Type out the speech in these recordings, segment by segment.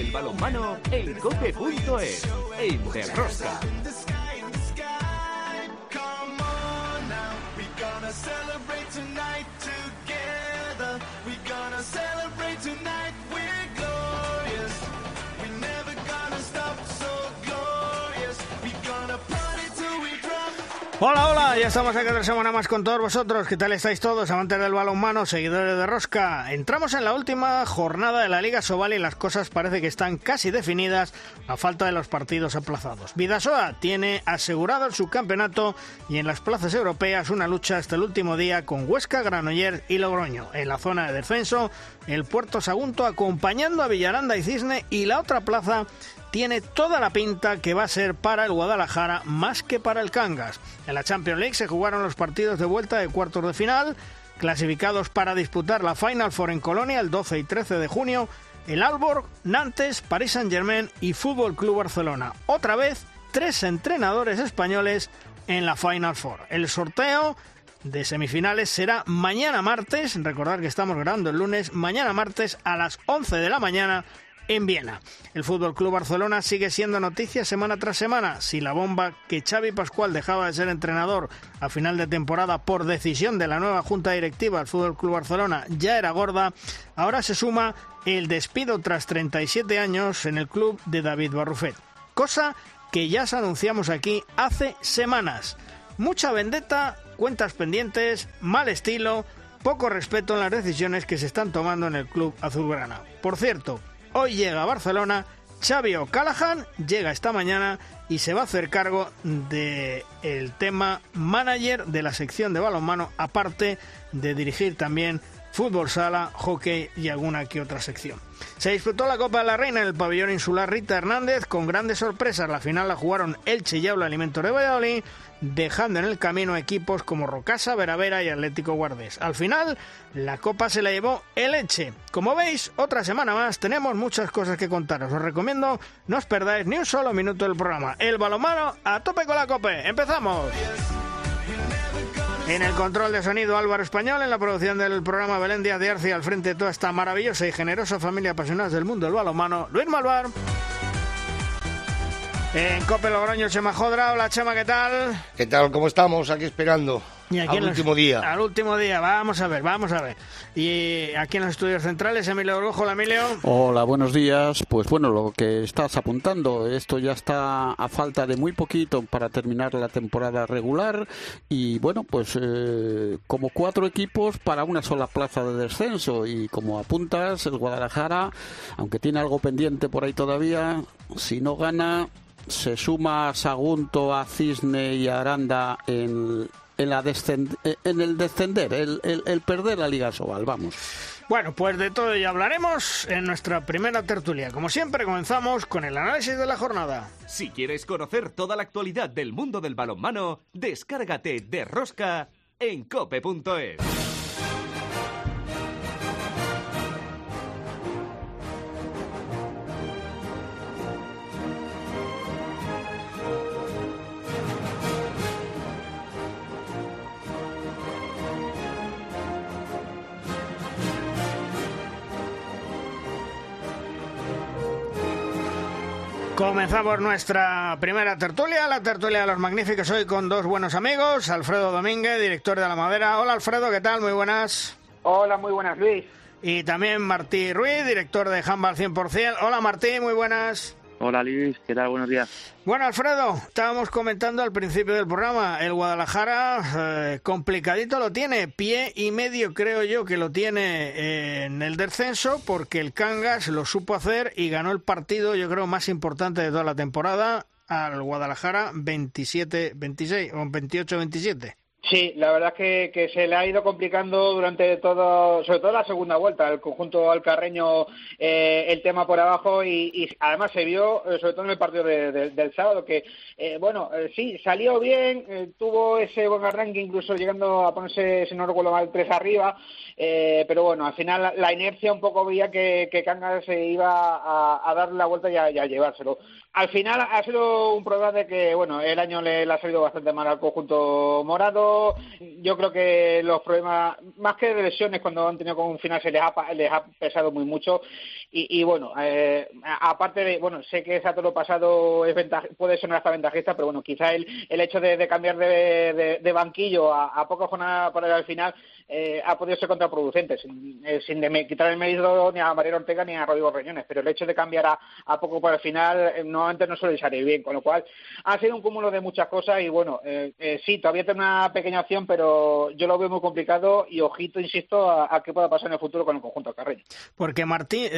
el balonmano en cope.es, en Derrosca. Hola, hola, ya estamos aquí otra semana más con todos vosotros. ¿Qué tal estáis todos, amantes del balonmano, seguidores de Rosca? Entramos en la última jornada de la Liga Sobal y las cosas parece que están casi definidas a falta de los partidos aplazados. Vidasoa tiene asegurado el subcampeonato y en las plazas europeas una lucha hasta el último día con Huesca, Granoller y Logroño. En la zona de descenso, el Puerto Sagunto acompañando a Villaranda y Cisne y la otra plaza tiene toda la pinta que va a ser para el Guadalajara más que para el Cangas. En la Champions League se jugaron los partidos de vuelta de cuartos de final, clasificados para disputar la Final Four en Colonia el 12 y 13 de junio, el Alborg, Nantes, Paris Saint-Germain y Fútbol Club Barcelona. Otra vez, tres entrenadores españoles en la Final Four. El sorteo de semifinales será mañana martes, recordar que estamos grabando el lunes, mañana martes a las 11 de la mañana en Viena. El Fútbol Club Barcelona sigue siendo noticia semana tras semana. Si la bomba que Xavi Pascual dejaba de ser entrenador a final de temporada por decisión de la nueva junta directiva del Fútbol Club Barcelona ya era gorda, ahora se suma el despido tras 37 años en el club de David Barrufet. Cosa que ya os anunciamos aquí hace semanas. Mucha vendetta, cuentas pendientes, mal estilo, poco respeto en las decisiones que se están tomando en el club azulgrana. Por cierto, Hoy llega a Barcelona, Xavi O'Callaghan llega esta mañana y se va a hacer cargo del el tema manager de la sección de balonmano, aparte de dirigir también fútbol sala, hockey y alguna que otra sección. Se disputó la Copa de la Reina en el pabellón insular Rita Hernández con grandes sorpresas. La final la jugaron Elche y Aula Alimento de Valladolid, dejando en el camino equipos como Rocasa, Veravera y Atlético Guardés. Al final, la Copa se la llevó el Elche. Como veis, otra semana más, tenemos muchas cosas que contaros. Os recomiendo no os perdáis ni un solo minuto del programa. El balomano a tope con la Copa. ¡Empezamos! En el control de sonido Álvaro Español, en la producción del programa Belén Díaz de Arce, al frente de toda esta maravillosa y generosa familia apasionada del mundo del balonmano, Luis Malvar. En Cope Logroño, Chema Jodra. Hola, Chema, ¿qué tal? ¿Qué tal? ¿Cómo estamos? Aquí esperando. Y aquí al los- último día. Al último día, vamos a ver, vamos a ver. Y aquí en los estudios centrales, Emilio Orgojo, hola Emilio. Hola, buenos días. Pues bueno, lo que estás apuntando, esto ya está a falta de muy poquito para terminar la temporada regular y bueno, pues eh, como cuatro equipos para una sola plaza de descenso y como apuntas, el Guadalajara, aunque tiene algo pendiente por ahí todavía, si no gana, se suma a Sagunto, a Cisne y a Aranda en... En, la descend- en el descender, el, el- el perder la Liga Sobal, vamos. Bueno, pues de todo ya hablaremos en nuestra primera tertulia. Como siempre, comenzamos con el análisis de la jornada. Si quieres conocer toda la actualidad del mundo del balonmano, descárgate de Rosca en cope.es. Comenzamos nuestra primera tertulia, la tertulia de los magníficos hoy con dos buenos amigos, Alfredo Domínguez, director de La Madera. Hola Alfredo, ¿qué tal? Muy buenas. Hola, muy buenas, Luis. Y también Martí Ruiz, director de Handball 100%. Hola Martí, muy buenas. Hola Luis, ¿qué tal? Buenos días. Bueno, Alfredo, estábamos comentando al principio del programa, el Guadalajara eh, complicadito lo tiene, pie y medio creo yo que lo tiene eh, en el descenso, porque el Cangas lo supo hacer y ganó el partido, yo creo, más importante de toda la temporada al Guadalajara 27-26 o 28-27. Sí, la verdad es que, que se le ha ido complicando durante todo, sobre todo la segunda vuelta, el conjunto alcarreño, eh, el tema por abajo y, y además se vio, eh, sobre todo en el partido de- de- del sábado, que, eh, bueno, eh, sí, salió bien, eh, tuvo ese buen arranque, incluso llegando a ponerse, si no recuerdo mal, tres arriba, eh, pero bueno, al final la, inercia un poco veía que, que Cangas se iba a, a dar la vuelta y a, y llevárselo. Al final ha sido un problema de que, bueno, el año le, ha salido bastante mal al conjunto morado, yo creo que los problemas, más que de lesiones cuando han tenido con un final se les ha, les ha pesado muy mucho y, bueno, eh, aparte de, bueno, sé que ese lo pasado es puede ser hasta ventajista, pero bueno, quizá el, el hecho de, cambiar de, banquillo a, a poca jornada para el final eh, ha podido ser contraproducente, sin, eh, sin quitar el mérito ni a Mariano Ortega ni a Rodrigo Reñones, pero el hecho de cambiar a, poco para el final eh, nuevamente no suele salir bien, con lo cual ha sido un cúmulo de muchas cosas y bueno, sí, todavía tiene una pequeña opción, pero yo lo veo muy complicado y ojito, insisto, a, qué pueda pasar en el futuro con el conjunto Carreño. Porque Martín,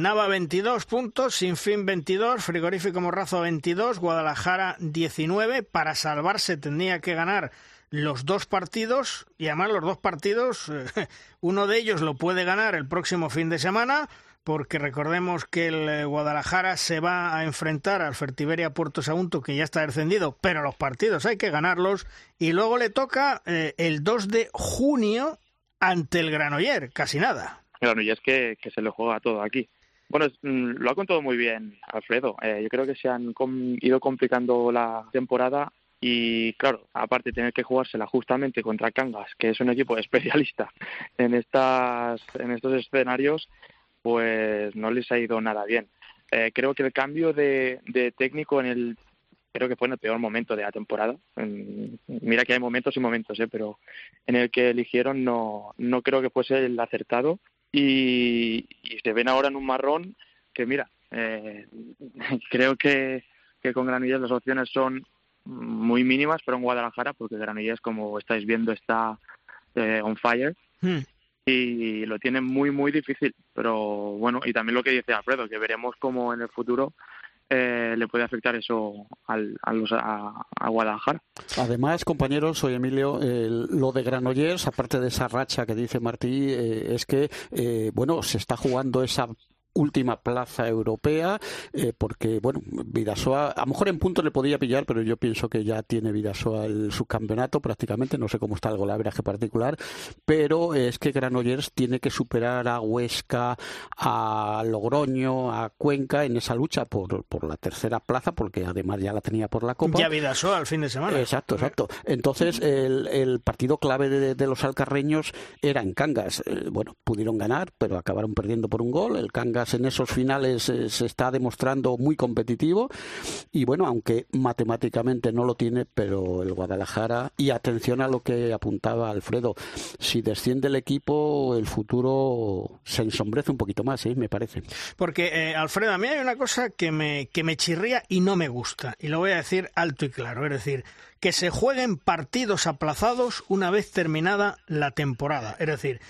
Nava 22 puntos, Sinfín 22, Frigorífico Morrazo 22, Guadalajara 19, para salvarse tendría que ganar los dos partidos y además los dos partidos, eh, uno de ellos lo puede ganar el próximo fin de semana porque recordemos que el eh, Guadalajara se va a enfrentar al Fertiberia Puerto Sagunto que ya está descendido, pero los partidos hay que ganarlos y luego le toca eh, el 2 de junio ante el Granoller, casi nada. Granollers que, se le juega todo aquí. Bueno, mm, lo ha contado muy bien Alfredo. yo creo que se han ido complicando la temporada y claro, aparte de tener que jugársela justamente contra Cangas, que es un equipo especialista en estas en estos escenarios, pues no les ha ido nada bien. Eh, creo que el cambio de, técnico en el creo que fue en el peor momento de la temporada. mira que hay momentos y momentos, ¿eh? pero en el que eligieron no, no creo que fuese el acertado y, se ven ahora en un marrón que, mira, eh, creo que, que con Granillas las opciones son muy mínimas, pero en Guadalajara, porque Granollers, como estáis viendo, está eh, on fire. Hmm. Y lo tiene muy, muy difícil. Pero bueno, y también lo que dice Alfredo, que veremos cómo en el futuro eh, le puede afectar eso al, a, a, Guadalajara. Además, compañeros, soy Emilio, lo de Granollers, aparte de esa racha que dice Martí, eh, es que, bueno, se está jugando esa última plaza europea, eh, porque, bueno, Vidasoa, a lo mejor en punto le podía pillar, pero yo pienso que ya tiene Vidasoa el subcampeonato prácticamente, no sé cómo está el golaveraje particular, pero es que Granollers tiene que superar a Huesca, a Logroño, a Cuenca en esa lucha por, por la tercera plaza, porque además ya la tenía por la Copa. Ya Vidasoa al fin de semana. Exacto, exacto. Entonces, el, el partido clave de, los alcarreños era en Cangas. Eh, bueno, pudieron ganar, pero acabaron perdiendo por un gol. El Cangas en esos finales eh, se está demostrando muy competitivo y bueno, aunque matemáticamente no lo tiene, pero el Guadalajara, y atención a lo que apuntaba Alfredo, si desciende el equipo, el futuro se ensombrece un poquito más, ¿eh? me parece. Porque, eh, Alfredo, a mí hay una cosa que me, que me chirría y no me gusta, y lo voy a decir alto y claro, es decir, que se jueguen partidos aplazados una vez terminada la temporada. Es decir,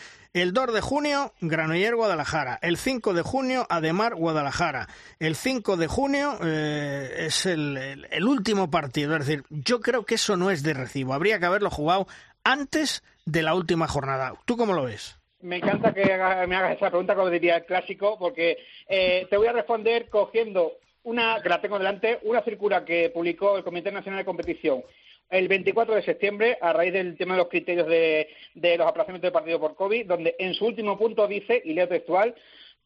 el 2 de junio, Granoller Guadalajara. El 5 de junio, Ademar Guadalajara. El 5 de junio eh, es el, último partido. Es decir, yo creo que eso no es de recibo. Habría que haberlo jugado antes de la última jornada. ¿Tú cómo lo ves? Me encanta que me hagas esa pregunta, como diría el clásico, porque eh, te voy a responder cogiendo una, que la tengo delante, una circular que publicó el Comité Nacional de Competición el 24 de septiembre, a raíz del tema de los criterios de, los aplazamientos de partido por COVID, donde en su último punto dice, y leo textual,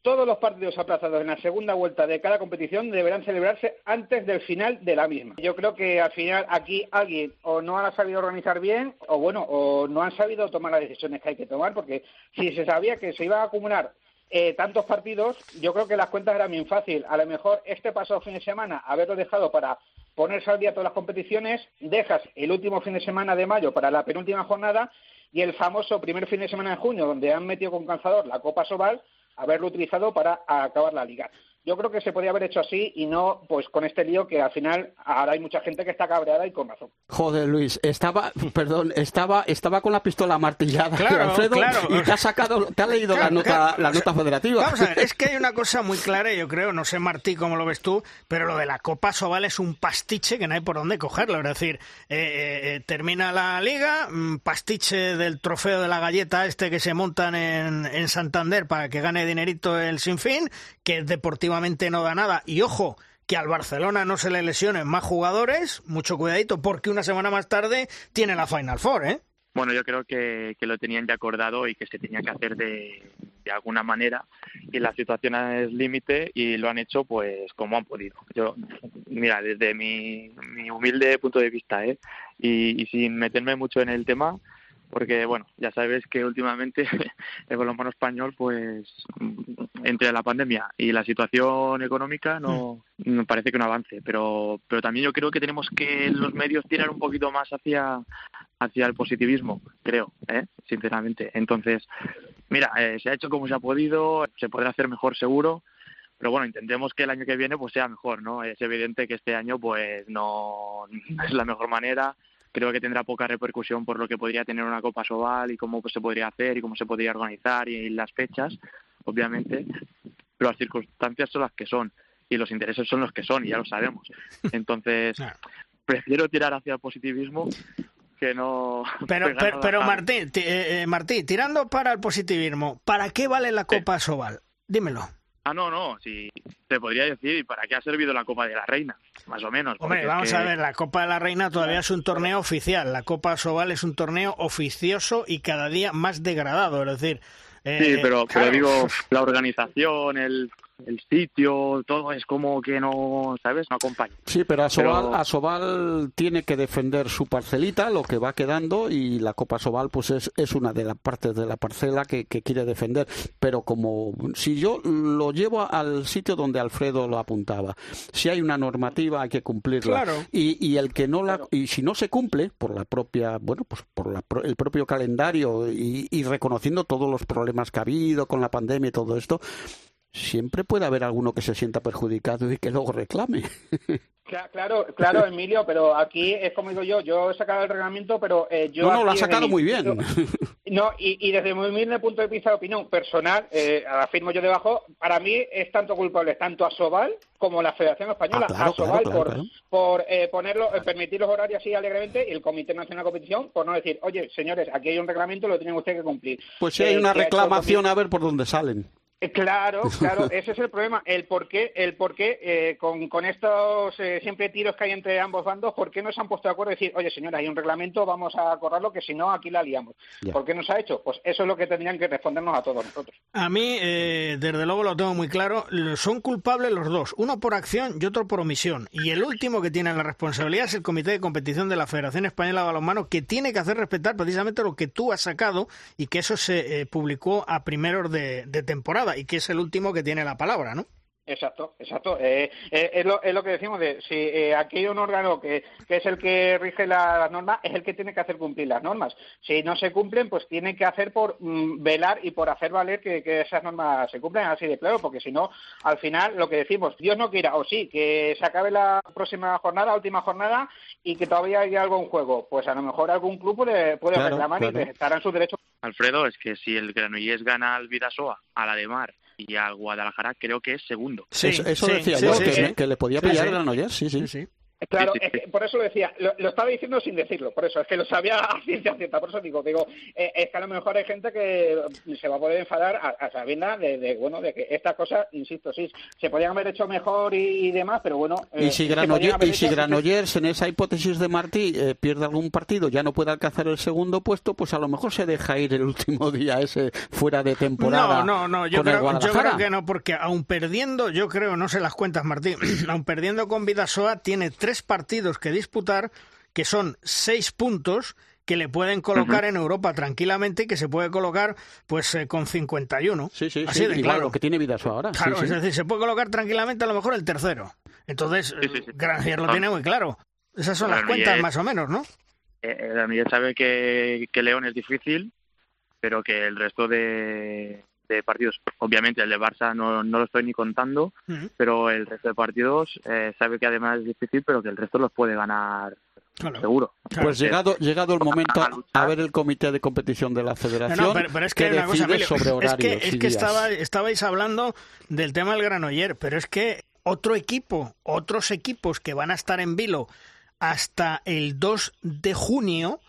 todos los partidos aplazados en la segunda vuelta de cada competición deberán celebrarse antes del final de la misma. Yo creo que al final aquí alguien o no ha sabido organizar bien o bueno, o no han sabido tomar las decisiones que hay que tomar, porque si se sabía que se iba a acumular eh, tantos partidos, yo creo que las cuentas eran bien fácil. A lo mejor este pasado fin de semana haberlo dejado para ponerse al día todas las competiciones, dejas el último fin de semana de mayo para la penúltima jornada y el famoso primer fin de semana de junio, donde han metido con cansador la Copa Sobal, haberlo utilizado para acabar la liga yo creo que se podía haber hecho así y no pues con este lío que al final ahora hay mucha gente que está cabreada y con razón. Joder, Luis, estaba, perdón, estaba estaba con la pistola martillada, claro, Alfredo, y te ha sacado, te ha leído la nota la nota federativa. Vamos a ver, es que hay una cosa muy clara, yo creo, no sé Martí cómo lo ves tú, pero lo de la Copa Sobal es un pastiche que no hay por dónde cogerlo, es decir, eh, eh, eh, termina la liga, mm, pastiche del trofeo de la galleta este que se montan en, en Santander para que gane dinerito el Sinfín, que es no da nada. Y ojo, que al Barcelona no se le lesionen más jugadores, mucho cuidadito, porque una semana más tarde tiene la Final Four, ¿eh? Bueno, yo creo que, lo tenían ya acordado y que se tenía que hacer de, de alguna manera y la situación es límite y lo han hecho pues como han podido. Yo, mira, desde mi, mi humilde punto de vista, ¿eh? y, y sin meterme mucho en el tema, porque bueno, ya sabes que últimamente el balonmano español, pues entre la pandemia y la situación económica no, me parece que no avance, pero pero también yo creo que tenemos que los medios tirar un poquito más hacia hacia el positivismo, creo, ¿eh? sinceramente. Entonces, mira, eh, se ha hecho como se ha podido, se podrá hacer mejor seguro, pero bueno, intentemos que el año que viene pues sea mejor, ¿no? Es evidente que este año pues no es la mejor manera creo que tendrá poca repercusión por lo que podría tener una Copa Sobal y cómo pues, se podría hacer y cómo se podría organizar y, las fechas, obviamente, pero las circunstancias son las que son y los intereses son los que son y ya lo sabemos. Entonces, prefiero tirar hacia el positivismo que no... Pero, pero, pero Martín, eh, Martín, tirando para el positivismo, ¿para qué vale la Copa Sobal? Dímelo. Ah, no, no, sí, te podría decir, ¿para qué ha servido la Copa de la Reina? Más o menos. Hombre, vamos a ver, la Copa de la Reina todavía es un torneo oficial, la Copa Sobal es un torneo oficioso y cada día más degradado, es decir... sí, eh, pero, pero digo, la organización, el el sitio, todo es como que no, ¿sabes? No acompaña. Sí, pero Asobal, tiene que defender su parcelita, lo que va quedando, y la Copa Asobal pues es, es una de las partes de la parcela que, quiere defender. Pero como si yo lo llevo al sitio donde Alfredo lo apuntaba, si hay una normativa hay que cumplirla. Y, y el que no la, y si no se cumple por la propia, bueno, pues por la, el propio calendario y, y reconociendo todos los problemas que ha habido con la pandemia y todo esto, siempre puede haber alguno que se sienta perjudicado y que luego reclame. Claro, claro, Emilio, pero aquí es como digo yo, yo he sacado el reglamento, pero eh, yo... No, no, lo ha sacado muy bien. No, y, desde mi humilde punto de vista de opinión personal, eh, afirmo yo debajo, para mí es tanto culpable tanto a Sobal como la Federación Española, ah, a Sobal por, por eh, ponerlo, eh, permitir los horarios así alegremente y el Comité Nacional de Competición por no decir, oye, señores, aquí hay un reglamento, lo tienen ustedes que cumplir. Pues si hay una reclamación, a ver por dónde salen. Eh, claro, claro, ese es el problema. El por qué, el por qué eh, con, con, estos eh, siempre tiros que hay entre ambos bandos, ¿por qué no se han puesto de acuerdo y decir, oye, señora, hay un reglamento, vamos a acordarlo, que si no, aquí la liamos? ¿Por qué no se ha hecho? Pues eso es lo que tendrían que respondernos a todos nosotros. A mí, desde luego, lo tengo muy claro. Son culpables los dos, uno por acción y otro por omisión. Y el último que tiene la responsabilidad es el Comité de Competición de la Federación Española de Balonmano, que tiene que hacer respetar precisamente lo que tú has sacado y que eso se publicó a primeros de temporada y que es el último que tiene la palabra, ¿no? Exacto, exacto. Eh, eh, es, lo, es, lo, que decimos de si eh, aquí hay un órgano que, que es el que rige las normas, es el que tiene que hacer cumplir las normas. Si no se cumplen, pues tiene que hacer por mm, velar y por hacer valer que, esas normas se cumplen así de claro, porque si no, al final lo que decimos, Dios no quiera, o sí, que se acabe la próxima jornada, última jornada, y que todavía haya algo en juego. Pues a lo mejor algún club puede, puede reclamar y estará en su derecho. Alfredo, es que si el Granollers gana al Vidasoa, a la de Mar y al Guadalajara creo que es segundo. Sí, eso, decía yo, que, le podía pillar el Granollers, sí, sí. Claro, por eso lo decía, lo, estaba diciendo sin decirlo, por eso, es que lo sabía a ciencia cierta, por eso digo, digo, eh, es que a lo mejor hay gente que se va a poder enfadar a, a sabienda de, bueno, de que estas cosas, insisto, sí, se podían haber hecho mejor y, demás, pero bueno... y eh, si Granollers, en esa hipótesis de Martí eh, pierde algún partido, ya no puede alcanzar el segundo puesto, pues a lo mejor se deja ir el último día ese fuera de temporada. No, no, no, yo, creo, yo creo que no, porque aún perdiendo, yo creo, no sé las cuentas, Martín, aún perdiendo con Vidasoa, tiene tres partidos que disputar, que son seis puntos que le pueden colocar en Europa tranquilamente y que se puede colocar pues eh, con 51. Sí, sí, Así De claro. que tiene Vidas ahora. Claro, es decir, se puede colocar tranquilamente a lo mejor el tercero. Entonces, Grancier lo tiene muy claro. Esas son las cuentas más o menos, ¿no? Eh, eh sabe que, que León es difícil, pero que el resto de, de partidos, obviamente el de Barça no, no lo estoy ni contando, pero el resto de partidos eh, sabe que además es difícil, pero que el resto los puede ganar seguro. Pues llegado llegado el momento a, ver el comité de competición de la federación pero, es que, sobre horarios es que, es que estaba, estabais hablando del tema del Granoller, pero es que otro equipo, otros equipos que van a estar en vilo hasta el 2 de junio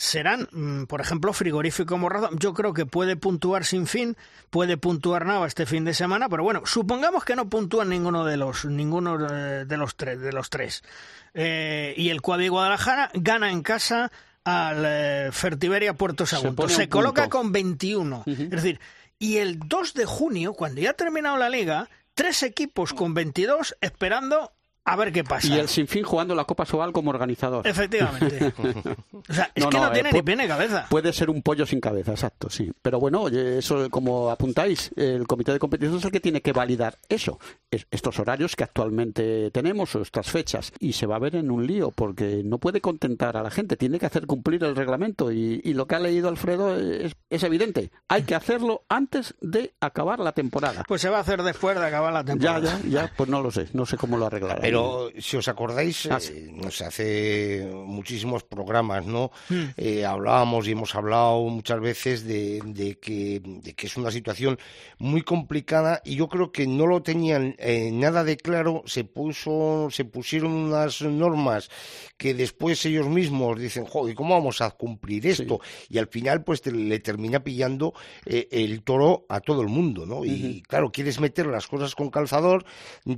serán, mm, por ejemplo, frigorífico Morrazo. Yo creo que puede puntuar sin fin, puede puntuar Nava este fin de semana, pero bueno, supongamos que no puntúan ninguno de los, ninguno de los tres, de los tres. Eh, y el Cuadri Guadalajara gana en casa al eh, Fertiberia Puerto Sagunto. Se, coloca con 21. Es decir, y el 2 de junio, cuando ya ha terminado la liga, tres equipos con 22 esperando a ver qué pasa. Y el Sinfín jugando la Copa Sobal como organizador. Efectivamente. o sea, es que no, eh, tiene ni pie ni cabeza. Puede ser un pollo sin cabeza, exacto, sí. Pero bueno, oye, eso como apuntáis, el comité de competición es el que tiene que validar eso, estos horarios que actualmente tenemos o estas fechas. Y se va a ver en un lío porque no puede contentar a la gente, tiene que hacer cumplir el reglamento. Y, lo que ha leído Alfredo es, es, evidente, hay que hacerlo antes de acabar la temporada. Pues se va a hacer después de acabar la temporada. Ya, ya, ya, pues no lo sé, no sé cómo lo arreglará. Pero si os acordáis, ah, eh, hace muchísimos programas, ¿no? Hmm. Eh, hablábamos y hemos hablado muchas veces de, que, es una situación muy complicada y yo creo que no lo tenían eh, nada de claro. Se puso, se pusieron unas normas que después ellos mismos dicen, joder, ¿cómo vamos a cumplir esto? Y al final, pues le termina pillando el toro a todo el mundo, ¿no? Y claro, quieres meter las cosas con calzador,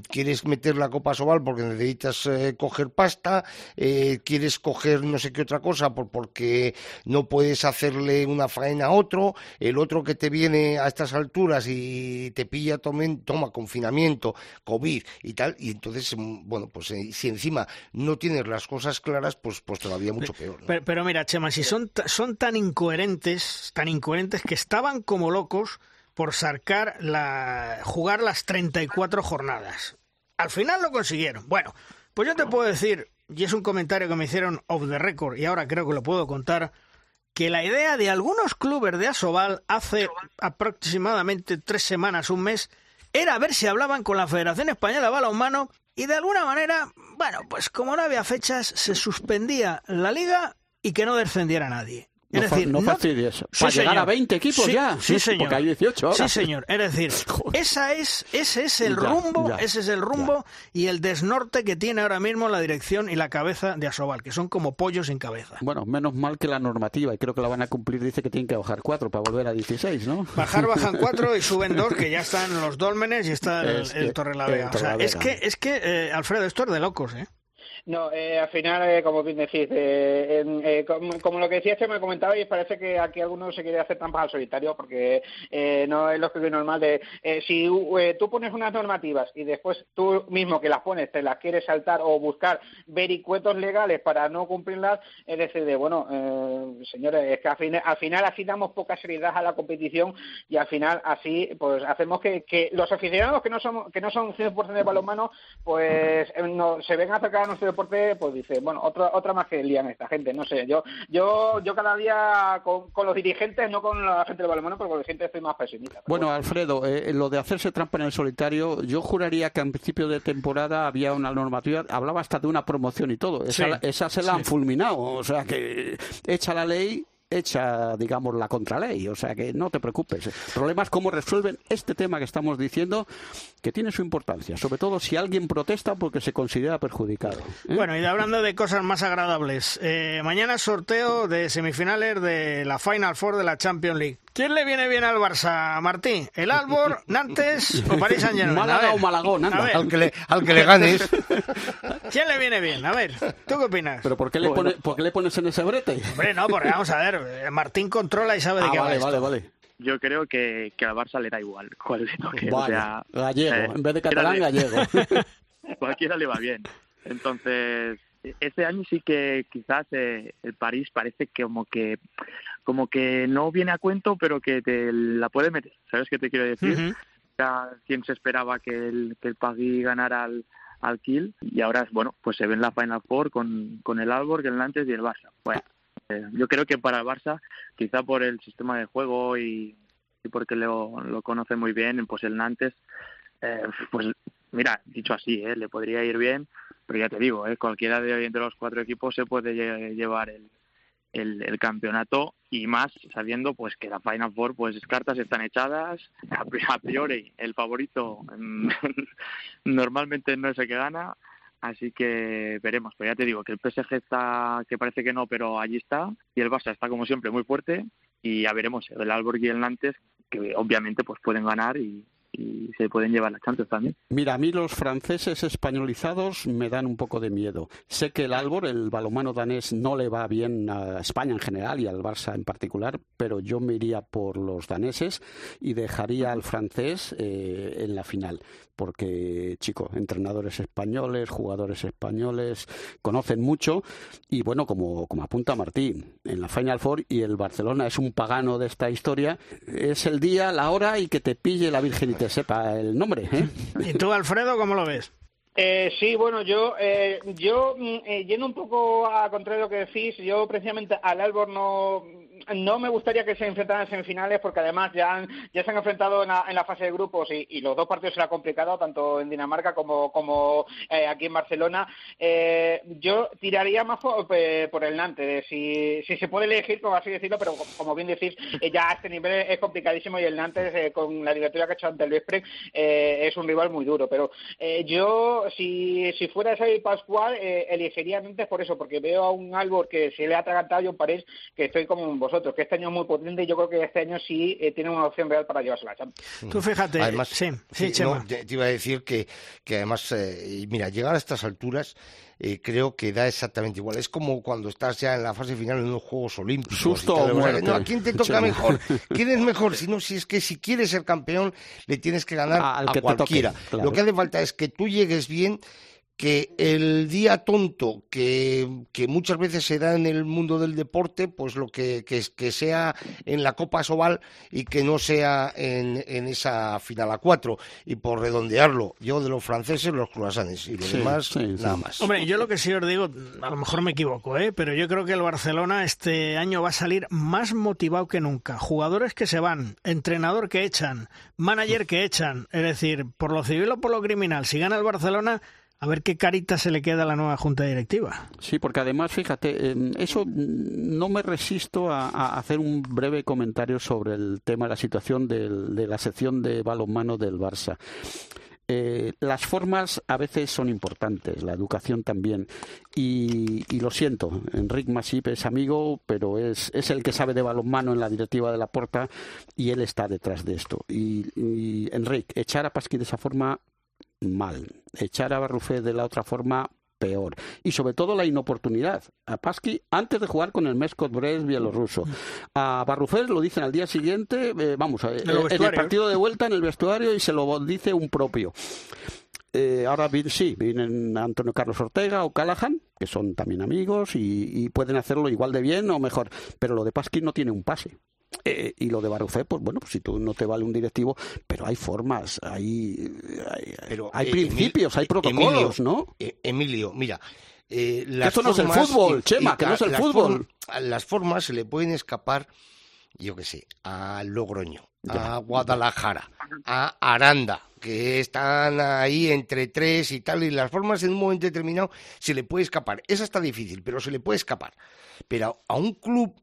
quieres meter la copa porque necesitas eh, coger pasta, eh, quieres coger no sé qué otra cosa por, porque no puedes hacerle una faena a otro, el otro que te viene a estas alturas y te pilla toma confinamiento, COVID y tal, y entonces, mm, bueno, pues eh, si encima no tienes las cosas claras, pues, pues todavía mucho peor. Pero, mira, Chema, si son, son tan incoherentes, tan incoherentes que estaban como locos por sacar la, jugar las 34 jornadas. Al final lo consiguieron. Bueno, pues yo te puedo decir, y es un comentario que me hicieron off the record, y ahora creo que lo puedo contar, que la idea de algunos clubes de Asobal hace aproximadamente tres semanas, un mes, era ver si hablaban con la Federación Española de Balonmano y de alguna manera, bueno, pues como no había fechas, se suspendía la liga y que no descendiera nadie. Es decir, no, fastidies. Para llegar a 20 equipos ya. Sí, señor. Porque hay 18 ahora. Sí, señor. Es decir, esa es, ese es el rumbo, ese es el rumbo y el desnorte que tiene ahora mismo la dirección y la cabeza de Asobal, que son como pollos sin cabeza. Bueno, menos mal que la normativa, y creo que la van a cumplir, dice que tienen que bajar 4 para volver a 16, ¿no? Bajar, bajan 4 y suben 2, que ya están los Dólmenes y está el, el Torrelavega. O sea, es que, es que eh, Alfredo, esto es de locos, ¿eh? No, eh, al final, eh, como bien decís, eh, eh como, lo que decía este me comentaba y parece que aquí algunos se quiere hacer trampas al solitario porque eh, no es lo que es normal de si tú pones unas normativas y después tú mismo que las pones te las quieres saltar o buscar vericuetos legales para no cumplirlas, es decir, de bueno, señores, es que al, final, al final así damos poca seriedad a la competición y al final así pues hacemos que, que los aficionados que no son que no son 100% de balonmano pues no, se ven atacados a nuestro deporte, pues dice, bueno, otra otra más que lían esta gente, no sé, yo yo yo cada día con, los dirigentes, no con la gente del balonmano, pero con la gente estoy más pesimista. Bueno, Alfredo, eh, lo de hacerse trampa en el solitario, yo juraría que a principio de temporada había una normativa, hablaba hasta de una promoción y todo, esa, esa se la han fulminado, o sea que echa la ley hecha, digamos, la contraley. O sea que no te preocupes. El problema es cómo resuelven este tema que estamos diciendo, que tiene su importancia, sobre todo si alguien protesta porque se considera perjudicado. ¿eh? Bueno, y hablando de cosas más agradables, eh, mañana sorteo de semifinales de la Final Four de la Champions League. ¿Quién le viene bien al Barça, Martín? ¿El Albor, Nantes o París Saint Germain? Málaga o Malagón, Al que, le, al que le ganes. ¿Quién le viene bien? A ver, ¿tú qué opinas? ¿Pero por qué le, por qué le pones en ese brete? Hombre, no, porque vamos a ver, eh, Martín controla y sabe de ah, qué vale, va vale, vale. Yo creo que, que al Barça le da igual cuál que, gallego, eh, en vez de catalán, gallego. cualquiera le va bien. Entonces, este año sí que quizás eh, el París parece que como que como que no viene a cuento, pero que te la puede meter. ¿Sabes qué te quiero decir? quien se esperaba que el, que el Pagui ganara al, al Kiel y ahora, bueno, pues se ve en la Final Four con, con el Alborg, el Nantes y el Barça. Bueno, eh, yo creo que para el Barça, quizá por el sistema de juego y, y porque lo, lo conoce muy bien, pues el Nantes, eh, pues mira, dicho así, eh, le podría ir bien, pero ya te digo, eh, cualquiera de, de los cuatro equipos se puede llevar el, el, campeonato y más sabiendo pues que la Final Four pues cartas están echadas a priori el favorito mm, normalmente no es el que gana así que veremos. Pero ya te digo que el PSG está que parece que no pero allí está y el Barça está como siempre muy fuerte y ya veremos el Alborg y el Nantes que obviamente pues pueden ganar y, y se pueden llevar las Champions también. Mira, a mí los franceses españolizados me dan un poco de miedo. Sé que el Albor, el balomano danés, no le va bien a España en general y al Barça en particular, pero yo me iría por los daneses y dejaría al francés eh, en la final porque, chico, entrenadores españoles, jugadores españoles, conocen mucho y, bueno, como, como apunta Martín, en la Final Four y el Barcelona es un pagano de esta historia, es el día, la hora y que te pille la Virgen te sepa el nombre. ¿eh? ¿Y tú, Alfredo, cómo lo ves? Eh, sí, bueno, yo, eh, yo mm, eh, yendo un poco a contrario de lo que decís, yo precisamente al Albor no, no me gustaría que se enfrentaran en semifinales porque además ya, ya se han enfrentado en la, fase de grupos y, los dos partidos será complicado, tanto en Dinamarca como, como eh, aquí en Barcelona. Eh, yo tiraría más por, el Nantes, si, si se puede elegir, por así decirlo, pero como bien decís, ya a este nivel es complicadísimo y el Nantes, con la directiva que ha hecho ante el Vespre, es un rival muy duro. Pero yo si, si fuera ese Pascual, eh, elegiría antes por eso, porque veo a un Albor que se le ha atragantado y un París que estoy como vosotros, que este año es muy potente y yo creo que este año sí eh, tiene una opción real para llevarse la Champions. Tú fíjate, además, sí, sí, te, iba a decir que, que además, eh, mira, llegar a estas alturas eh, creo que da exactamente igual. Es como cuando estás ya en la fase final en los Juegos Olímpicos. Susto ¿A quién te toca mejor? ¿Quién es mejor? Si no, si es que si quieres ser campeón, le tienes que ganar a, cualquiera. Lo que hace falta es que tú llegues bien que el día tonto que, muchas veces se da en el mundo del deporte, pues lo que, que, que sea en la Copa Sobal y que no sea en, en, esa final a cuatro. Y por redondearlo, yo de los franceses, los croissants y los demás, nada más. Hombre, yo lo que sí os digo, a lo mejor me equivoco, ¿eh? pero yo creo que el Barcelona este año va a salir más motivado que nunca. Jugadores que se van, entrenador que echan, manager que echan. Es decir, por lo civil o por lo criminal, si gana el Barcelona a ver qué carita se le queda a la nueva junta directiva. Sí, porque además, fíjate, eso no me resisto a, hacer un breve comentario sobre el tema, la situación de la sección de balonmano del Barça. Eh, las formas a veces son importantes, la educación también. Y, lo siento, Enrique Masip es amigo, pero es, es, el que sabe de balonmano en la directiva de la Porta y él está detrás de esto. Y, y Enrique, echar a Pasqui de esa forma mal. Echar a Barrufé de la otra forma peor. Y sobre todo la inoportunidad. A Pasqui, antes de jugar con el Mescot Brest bielorruso. A Barrufé lo dicen al día siguiente, eh, vamos, eh, en el partido de vuelta en el vestuario y se lo dice un propio. Eh, ahora sí, vienen Antonio Carlos Ortega o Callahan, que son también amigos y, y, pueden hacerlo igual de bien o mejor. Pero lo de Pasqui no tiene un pase. Eh, y lo de Barufé, pues bueno, pues si tú no te vale un directivo, pero hay formas, hay, hay, eh, principios, hay protocolos, ¿no? Eh, Emilio, mira. Esto no es el fútbol, Chema, que no es el fútbol. las formas se le pueden escapar, yo qué sé, a Logroño, a Guadalajara, a Aranda, que están ahí entre tres y tal, y las formas en un momento determinado se le puede escapar. Esa está difícil, pero se le puede escapar. Pero a un club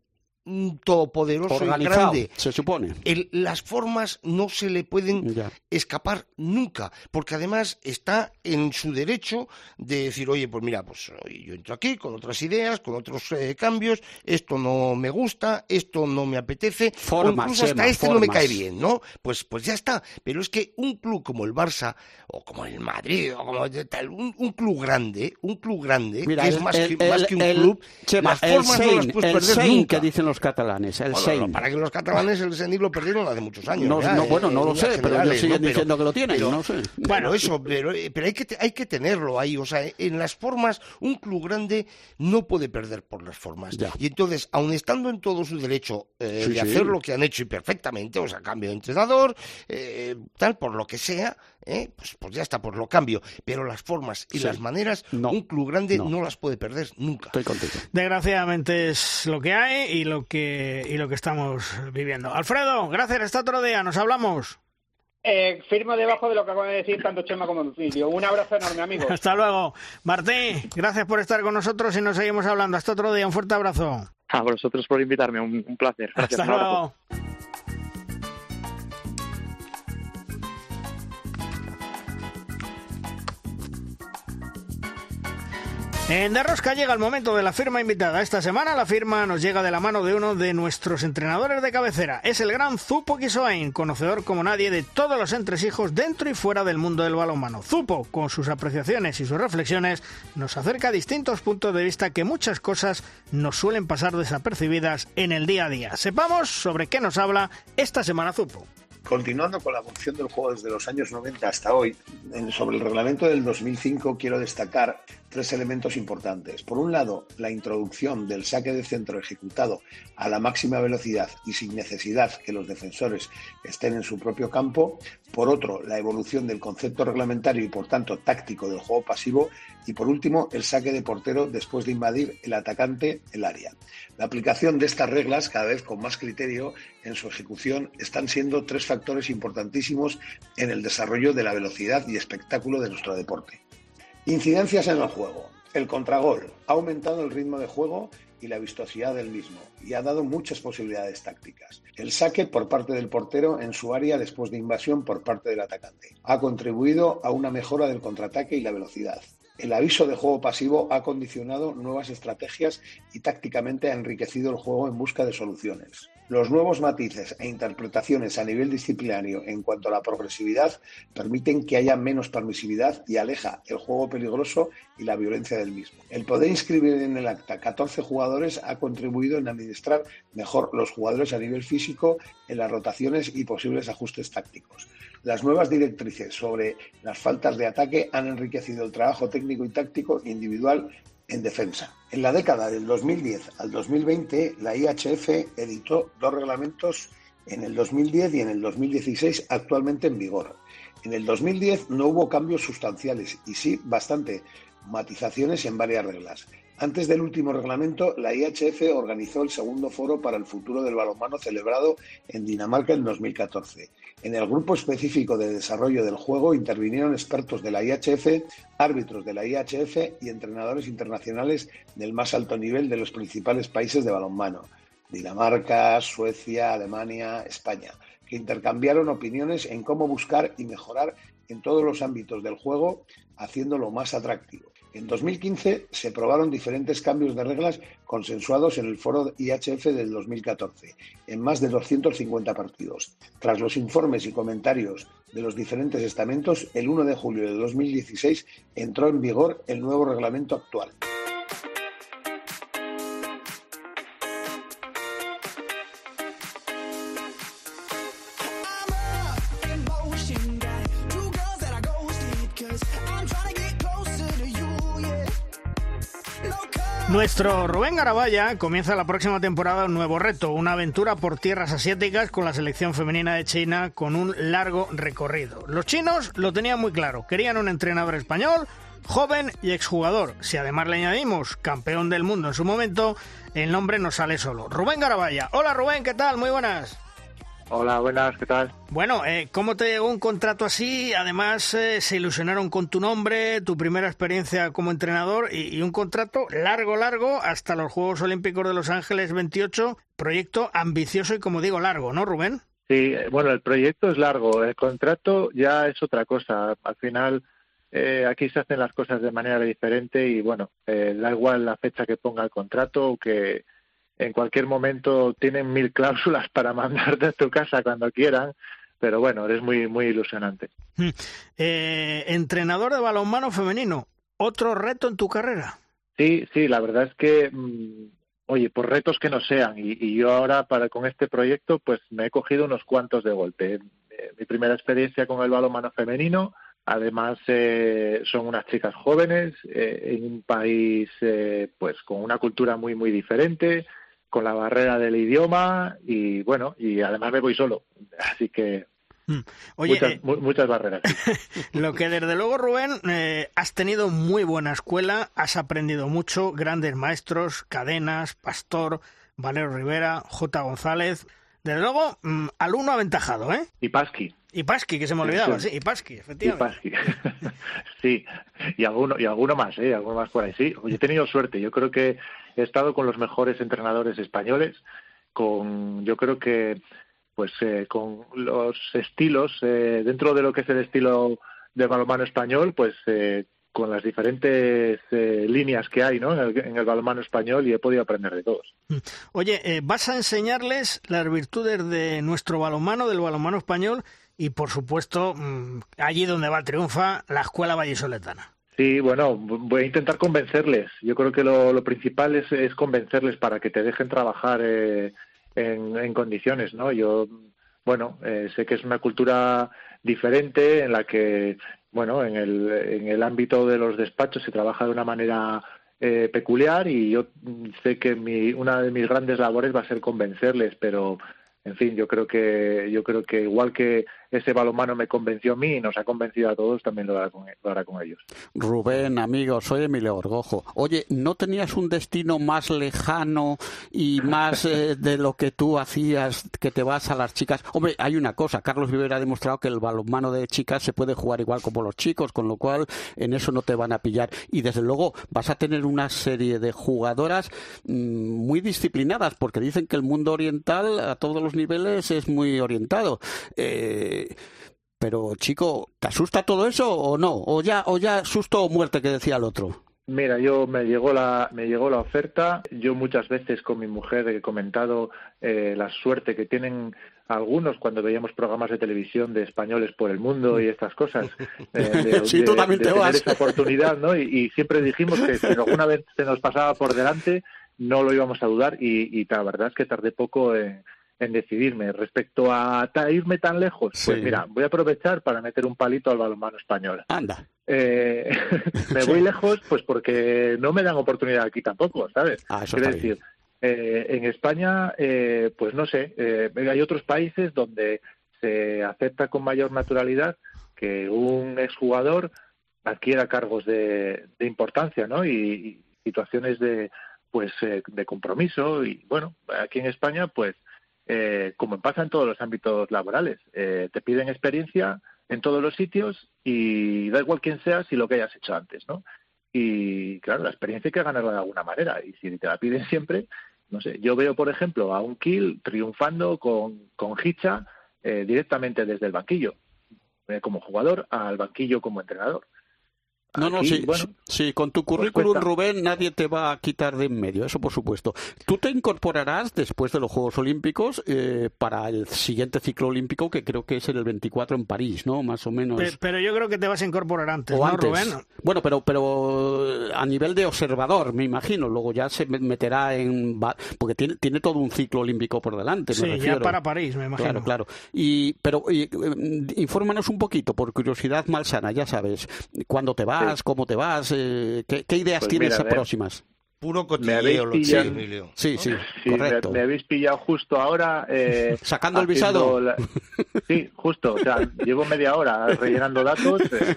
todopoderoso y grande. Se supone. las formas no se le pueden escapar nunca, porque además está en su derecho de decir, oye, pues mira, pues yo entro aquí con otras ideas, con otros eh, cambios, esto no me gusta, esto no me apetece, formas, incluso hasta este no me cae bien, ¿no? Pues, pues ya está. Pero es que un club como el Barça, o como el Madrid, o como tal, un, club grande, un club grande, que es más, que, más que un club, las formas no las puedes perder nunca. dicen los catalanes, el bueno, Para que los catalanes el Senil lo perdieron hace muchos años. No, no bueno, no lo sé, pero ellos siguen diciendo que lo tienen, no sé. Bueno, eso, pero, pero hay, que, hay que tenerlo ahí. O sea, en las formas, un club grande no puede perder por las formas. Y entonces, aun estando en todo su derecho eh, de hacer lo que han hecho y perfectamente, o sea, cambio de entrenador, eh, tal, por lo que sea, eh, pues, pues ya está, por lo cambio. Pero las formas y las maneras, un club grande no. las puede perder nunca. Estoy contigo. Desgraciadamente es lo que hay y lo que, y lo que estamos viviendo. Alfredo, gracias, hasta otro día, nos hablamos. Eh, firmo debajo de lo que acaba de decir tanto Chema como Lucilio. Un abrazo enorme, amigo. Hasta luego. Martín, gracias por estar con nosotros y nos seguimos hablando. Hasta otro día. Un fuerte abrazo. A vosotros por invitarme. Un, placer. Hasta luego. En Derrosca llega el momento de la firma invitada. Esta semana la firma nos llega de la mano de uno de nuestros entrenadores de cabecera. Es el gran Zupo Kisoain, conocedor como nadie de todos los entresijos dentro y fuera del mundo del balonmano. Zupo, con sus apreciaciones y sus reflexiones, nos acerca a distintos puntos de vista que muchas cosas nos suelen pasar desapercibidas en el día a día. Sepamos sobre qué nos habla esta semana Zupo. Continuando con la evolución del juego desde los años 90 hasta hoy, sobre el reglamento del 2005 quiero destacar tres elementos importantes. Por un lado, la introducción del saque de centro ejecutado a la máxima velocidad y sin necesidad que los defensores estén en su propio campo. Por otro, la evolución del concepto reglamentario y por tanto táctico del juego pasivo. Y por último, el saque de portero después de invadir el atacante el área. La aplicación de estas reglas, cada vez con más criterio en su ejecución, están siendo tres factores importantísimos en el desarrollo de la velocidad y espectáculo de nuestro deporte. Incidencias en el juego. El contragol ha aumentado el ritmo de juego y la vistosidad del mismo y ha dado muchas posibilidades tácticas. El saque por parte del portero en su área después de invasión por parte del atacante ha contribuido a una mejora del contraataque y la velocidad. El aviso de juego pasivo ha condicionado nuevas estrategias y tácticamente ha enriquecido el juego en busca de soluciones. Los nuevos matices e interpretaciones a nivel disciplinario en cuanto a la progresividad permiten que haya menos permisividad y aleja el juego peligroso y la violencia del mismo. El poder inscribir en el acta 14 jugadores ha contribuido en administrar mejor los jugadores a nivel físico en las rotaciones y posibles ajustes tácticos. Las nuevas directrices sobre las faltas de ataque han enriquecido el trabajo técnico y táctico individual en defensa. En la década del 2010 al 2020, la IHF editó dos reglamentos en el 2010 y en el 2016 actualmente en vigor. En el 2010 no hubo cambios sustanciales y sí bastante matizaciones en varias reglas. Antes del último reglamento, la IHF organizó el segundo foro para el futuro del balonmano celebrado en Dinamarca en 2014. En el grupo específico de desarrollo del juego intervinieron expertos de la IHF, árbitros de la IHF y entrenadores internacionales del más alto nivel de los principales países de balonmano, Dinamarca, Suecia, Alemania, España, que intercambiaron opiniones en cómo buscar y mejorar en todos los ámbitos del juego, haciéndolo más atractivo. En 2015 se probaron diferentes cambios de reglas consensuados en el foro IHF del 2014, en más de 250 partidos. Tras los informes y comentarios de los diferentes estamentos, el 1 de julio de 2016 entró en vigor el nuevo reglamento actual. Nuestro Rubén Garabaya comienza la próxima temporada un nuevo reto, una aventura por tierras asiáticas con la selección femenina de China con un largo recorrido. Los chinos lo tenían muy claro, querían un entrenador español, joven y exjugador. Si además le añadimos campeón del mundo en su momento, el nombre nos sale solo. Rubén Garabaya. Hola Rubén, ¿qué tal? Muy buenas. Hola, buenas, ¿qué tal? Bueno, eh, ¿cómo te llegó un contrato así? Además, eh, se ilusionaron con tu nombre, tu primera experiencia como entrenador y, un contrato largo, largo, hasta los Juegos Olímpicos de Los Ángeles 28. Proyecto ambicioso y, como digo, largo, ¿no, Rubén? Sí, eh, bueno, el proyecto es largo, el contrato ya es otra cosa. Al final, aquí se hacen las cosas de manera diferente y, bueno, da igual la fecha que ponga el contrato o que en cualquier momento tienen mil cláusulas para mandarte a tu casa cuando quieran, pero bueno, eres muy, muy ilusionante. Hmm. Eh, entrenador de balonmano femenino, ¿otro reto en tu carrera? Sí, sí, la verdad es que, mm, oye, por retos que no sean, y, yo ahora para con este proyecto, pues me he cogido unos cuantos de golpe. Eh, mi primera experiencia con el balonmano femenino, Además, eh, son unas chicas jóvenes en un país pues con una cultura muy muy diferente, con la barrera del idioma y bueno, y además me voy solo. Así que hmm. Oye, muchas, eh, barreras. lo que desde luego, Rubén, eh, has tenido muy buena escuela, has aprendido mucho, grandes maestros, Cadenas, Pastor, Valero Rivera, J. González. Desde luego, mm, alumno aventajado, ¿eh? Y Pasqui. Y Pasqui, que se me olvidaba, sí, y Pasqui, efectivamente. Y Pasqui. sí, y alguno, y alguno más, ¿eh? Alguno más por ahí, sí. He tenido suerte. Yo creo que he estado con los mejores entrenadores españoles, con, yo creo que, pues, eh, con los estilos, eh, dentro de lo que es el estilo de balonmano español, pues, eh, con las diferentes eh, líneas que hay ¿no? en, el, en el balonmano español y he podido aprender de todos. Mm. Oye, eh, vas a enseñarles las virtudes de nuestro balonmano, del balonmano español y, por supuesto, mm, allí donde va triunfa, la Escuela Vallisoletana. Sí, bueno, voy a intentar convencerles. Yo creo que lo, lo principal es, es, convencerles para que te dejen trabajar eh, en, condiciones, ¿no? Yo, bueno, eh, sé que es una cultura diferente en la que bueno, en el, en el ámbito de los despachos se trabaja de una manera eh, peculiar y yo sé que mi, una de mis grandes labores va a ser convencerles, pero en fin, yo creo que yo creo que igual que ese balonmano me convenció a mí y nos ha convencido a todos, también lo hará con, lo hará con ellos. Rubén, amigo, soy Emilio Orgojo. Oye, ¿no tenías un destino más lejano y más eh, de lo que tú hacías, que te vas a las chicas? Hombre, hay una cosa, Carlos Rivera ha demostrado que el balonmano de chicas se puede jugar igual como los chicos, con lo cual en eso no te van a pillar. Y desde luego vas a tener una serie de jugadoras mmm, muy disciplinadas, porque dicen que el mundo oriental a todos los niveles es muy orientado. Eh, pero chico, ¿te asusta todo eso o no? O ya, o ya susto o muerte que decía el otro. Mira, yo me llegó la me llegó la oferta. Yo muchas veces con mi mujer he comentado eh, la suerte que tienen algunos cuando veíamos programas de televisión de españoles por el mundo y estas cosas. Eh, de, sí, tú también de, te vas. oportunidad, ¿no? Y, y, siempre dijimos que si alguna vez se nos pasaba por delante no lo íbamos a dudar y, y la verdad es que tardé poco en en decidirme. Respecto a ta, irme tan lejos, sí. pues mira, voy a aprovechar para meter un palito al balonmano español. Anda. Eh, me sí. voy lejos, pues porque no me dan oportunidad aquí tampoco, ¿sabes? Ah, eso Quiero decir, eh, en España, eh, pues no sé, eh, hay otros países donde se acepta con mayor naturalidad que un exjugador adquiera cargos de, de importancia, ¿no? Y, y situaciones de pues eh, de compromiso y bueno aquí en España pues eh, como pasa en todos los ámbitos laborales. Eh, te piden experiencia en todos los sitios y da igual quién seas y lo que hayas hecho antes, ¿no? Y claro, la experiencia hay que ganarla de alguna manera y si te la piden siempre, no sé, yo veo, por ejemplo, a un Kill triunfando con, con Hicha eh, directamente desde el banquillo, eh, como jugador, al banquillo como entrenador. No, no, Aquí, sí, bueno, sí, con tu currículum, pues Rubén, nadie te va a quitar de en medio, eso por supuesto. Tú te incorporarás después de los Juegos Olímpicos eh, para el siguiente ciclo olímpico, que creo que es el 24 en París, ¿no? Más o menos. Pero, pero yo creo que te vas a incorporar antes, o ¿no, antes. Rubén? Bueno, pero, pero a nivel de observador, me imagino, luego ya se meterá en... Porque tiene, tiene todo un ciclo olímpico por delante, sí, me refiero. ya para París, me imagino. Claro, claro. Y, pero y, eh, infórmanos un poquito, por curiosidad malsana, ya sabes, cuándo te vas, sí. cómo te vas, eh, ¿qué, ¿qué, ideas pues tienes mira, próximas? Puro cotilleo, lo pillado, sí, Emilio. Sí, sí, sí correcto. Me, me, habéis pillado justo ahora. Eh, ¿Sacando el visado? La... Sí, justo. O sea, llevo media hora rellenando datos. Eh,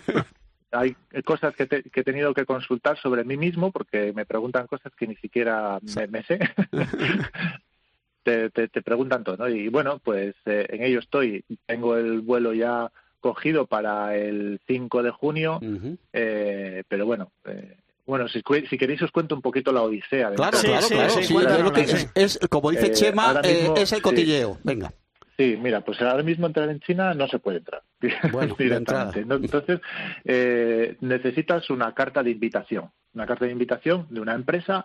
hay cosas que, te, que, he tenido que consultar sobre mí mismo porque me preguntan cosas que ni siquiera me, me sé. te, te, te, preguntan todo, ¿no? Y bueno, pues eh, en ello estoy. Tengo el vuelo ya cogido para el 5 de junio, uh -huh. eh, pero bueno, eh, bueno, si, si, queréis os cuento un poquito la odisea. De claro, claro, sí, claro, sí, sí, claro, que es, es, como dice eh, Chema, mismo, es el cotilleo. Venga. Sí, mira, pues ahora mismo entrar en China no se puede entrar. Bueno, directamente. ¿no? Entonces, eh, necesitas una carta de invitación, una carta de invitación de una empresa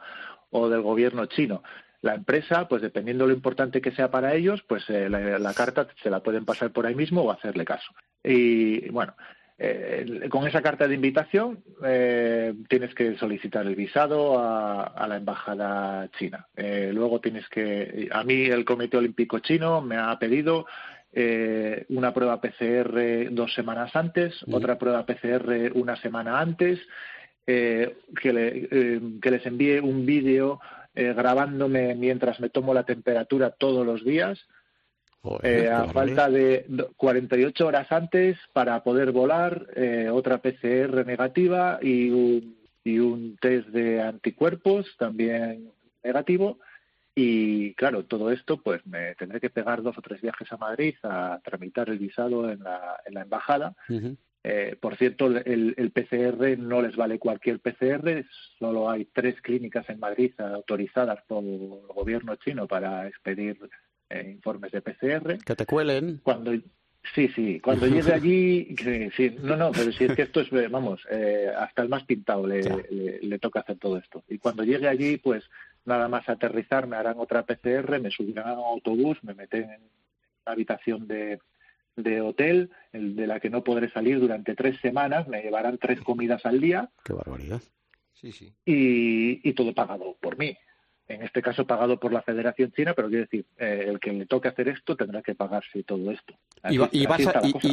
o del gobierno chino. La empresa, pues dependiendo de lo importante que sea para ellos, pues eh, la, la, carta se la pueden pasar por ahí mismo o hacerle caso. Y bueno, eh, con esa carta de invitación eh, tienes que solicitar el visado a, a la embajada china. Eh, luego tienes que, a mí el Comité Olímpico Chino me ha pedido eh, una prueba PCR dos semanas antes, otra prueba PCR una semana antes, eh, que, le, eh, que les envíe un vídeo eh, grabándome mientras me tomo la temperatura todos los días. Joder, eh, a falta de 48 horas antes para poder volar, eh, otra PCR negativa y un, y un test de anticuerpos también negativo. Y claro, todo esto, pues me tendré que pegar dos o tres viajes a Madrid a tramitar el visado en la, en la embajada. Uh -huh. Eh, por cierto, el, el, PCR no les vale cualquier PCR, solo hay tres clínicas en Madrid autorizadas por el gobierno chino para expedir eh, informes de PCR. Que te cuelen. Cuando Sí, sí, cuando llegue allí, sí, no, no, pero si es que esto es, vamos, eh, hasta el más pintado le, le, toca hacer todo esto. Y cuando llegue allí, pues nada más aterrizar, me harán otra PCR, me subirán a un autobús, me meten en una habitación de, de hotel, de la que no podré salir durante tres semanas, me llevarán tres comidas al día. Qué barbaridad. Sí, sí. Y, y todo pagado por mí en este caso pagado por la Federación China, pero quiero decir, eh, el que le toque hacer esto tendrá que pagarse todo esto. ¿Y,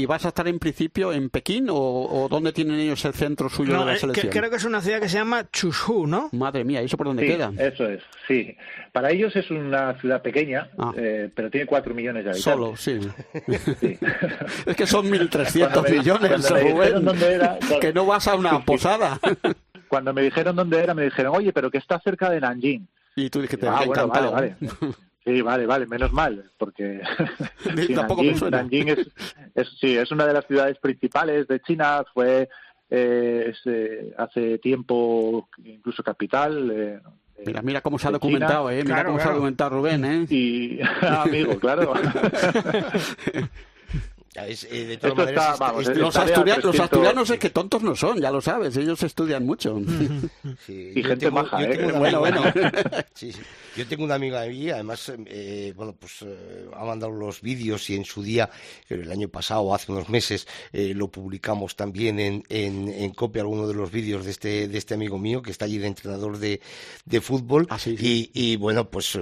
vas a, estar en principio en Pekín o, dónde tienen ellos el centro suyo de la selección? creo que es una ciudad que se llama Chuzhou, ¿no? Madre mía, ¿eso por dónde queda? Eso es, sí. Para ellos es una ciudad pequeña, ah. eh, pero tiene cuatro millones de habitantes. Solo, sí. es que son 1.300 millones, que no vas a una posada. Cuando me dijeron dónde era, me dijeron, oye, pero que está cerca de Nanjing. Y tú dijiste, ah, bueno, vale, vale. Sí, vale, vale, menos mal, porque Tampoco Nanjing, es, es, sí, es una de las ciudades principales de China, fue eh, eh hace tiempo incluso capital. Eh, mira, mira cómo se ha documentado, eh, mira cómo se ha documentado Rubén, eh. Y, amigo, claro. Eh, de maneras, los, asturianos es que tontos no son, ya lo sabes, ellos estudian mucho. y gente maja, ¿eh? Bueno, bueno. sí, sí. Yo tengo una amiga mía, además, eh, bueno, pues eh, ha mandado los vídeos y en su día, el año pasado, hace unos meses, eh, lo publicamos también en, en, copia algunos de los vídeos de este, de este amigo mío que está allí de entrenador de, de fútbol. Ah, y, y, bueno, pues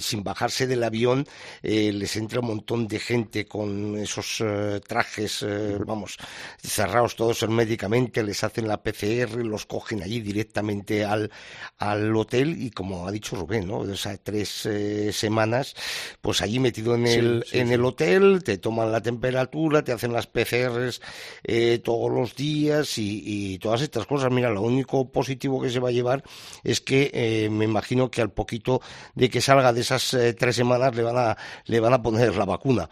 sin bajarse del avión les entra un montón de gente con esos trajes, vamos, cerrados todos herméticamente, les hacen la PCR, los cogen allí directamente al, al hotel y como ha dicho Rubén, ¿no? O sea, tres eh, semanas, pues allí metido en el, en el hotel, te toman la temperatura, te hacen las PCRs eh, todos los días y, todas estas cosas. Mira, lo único positivo que se va a llevar es que eh, me imagino que al poquito de que salga de esas tres semanas le van a le van a poner la vacuna,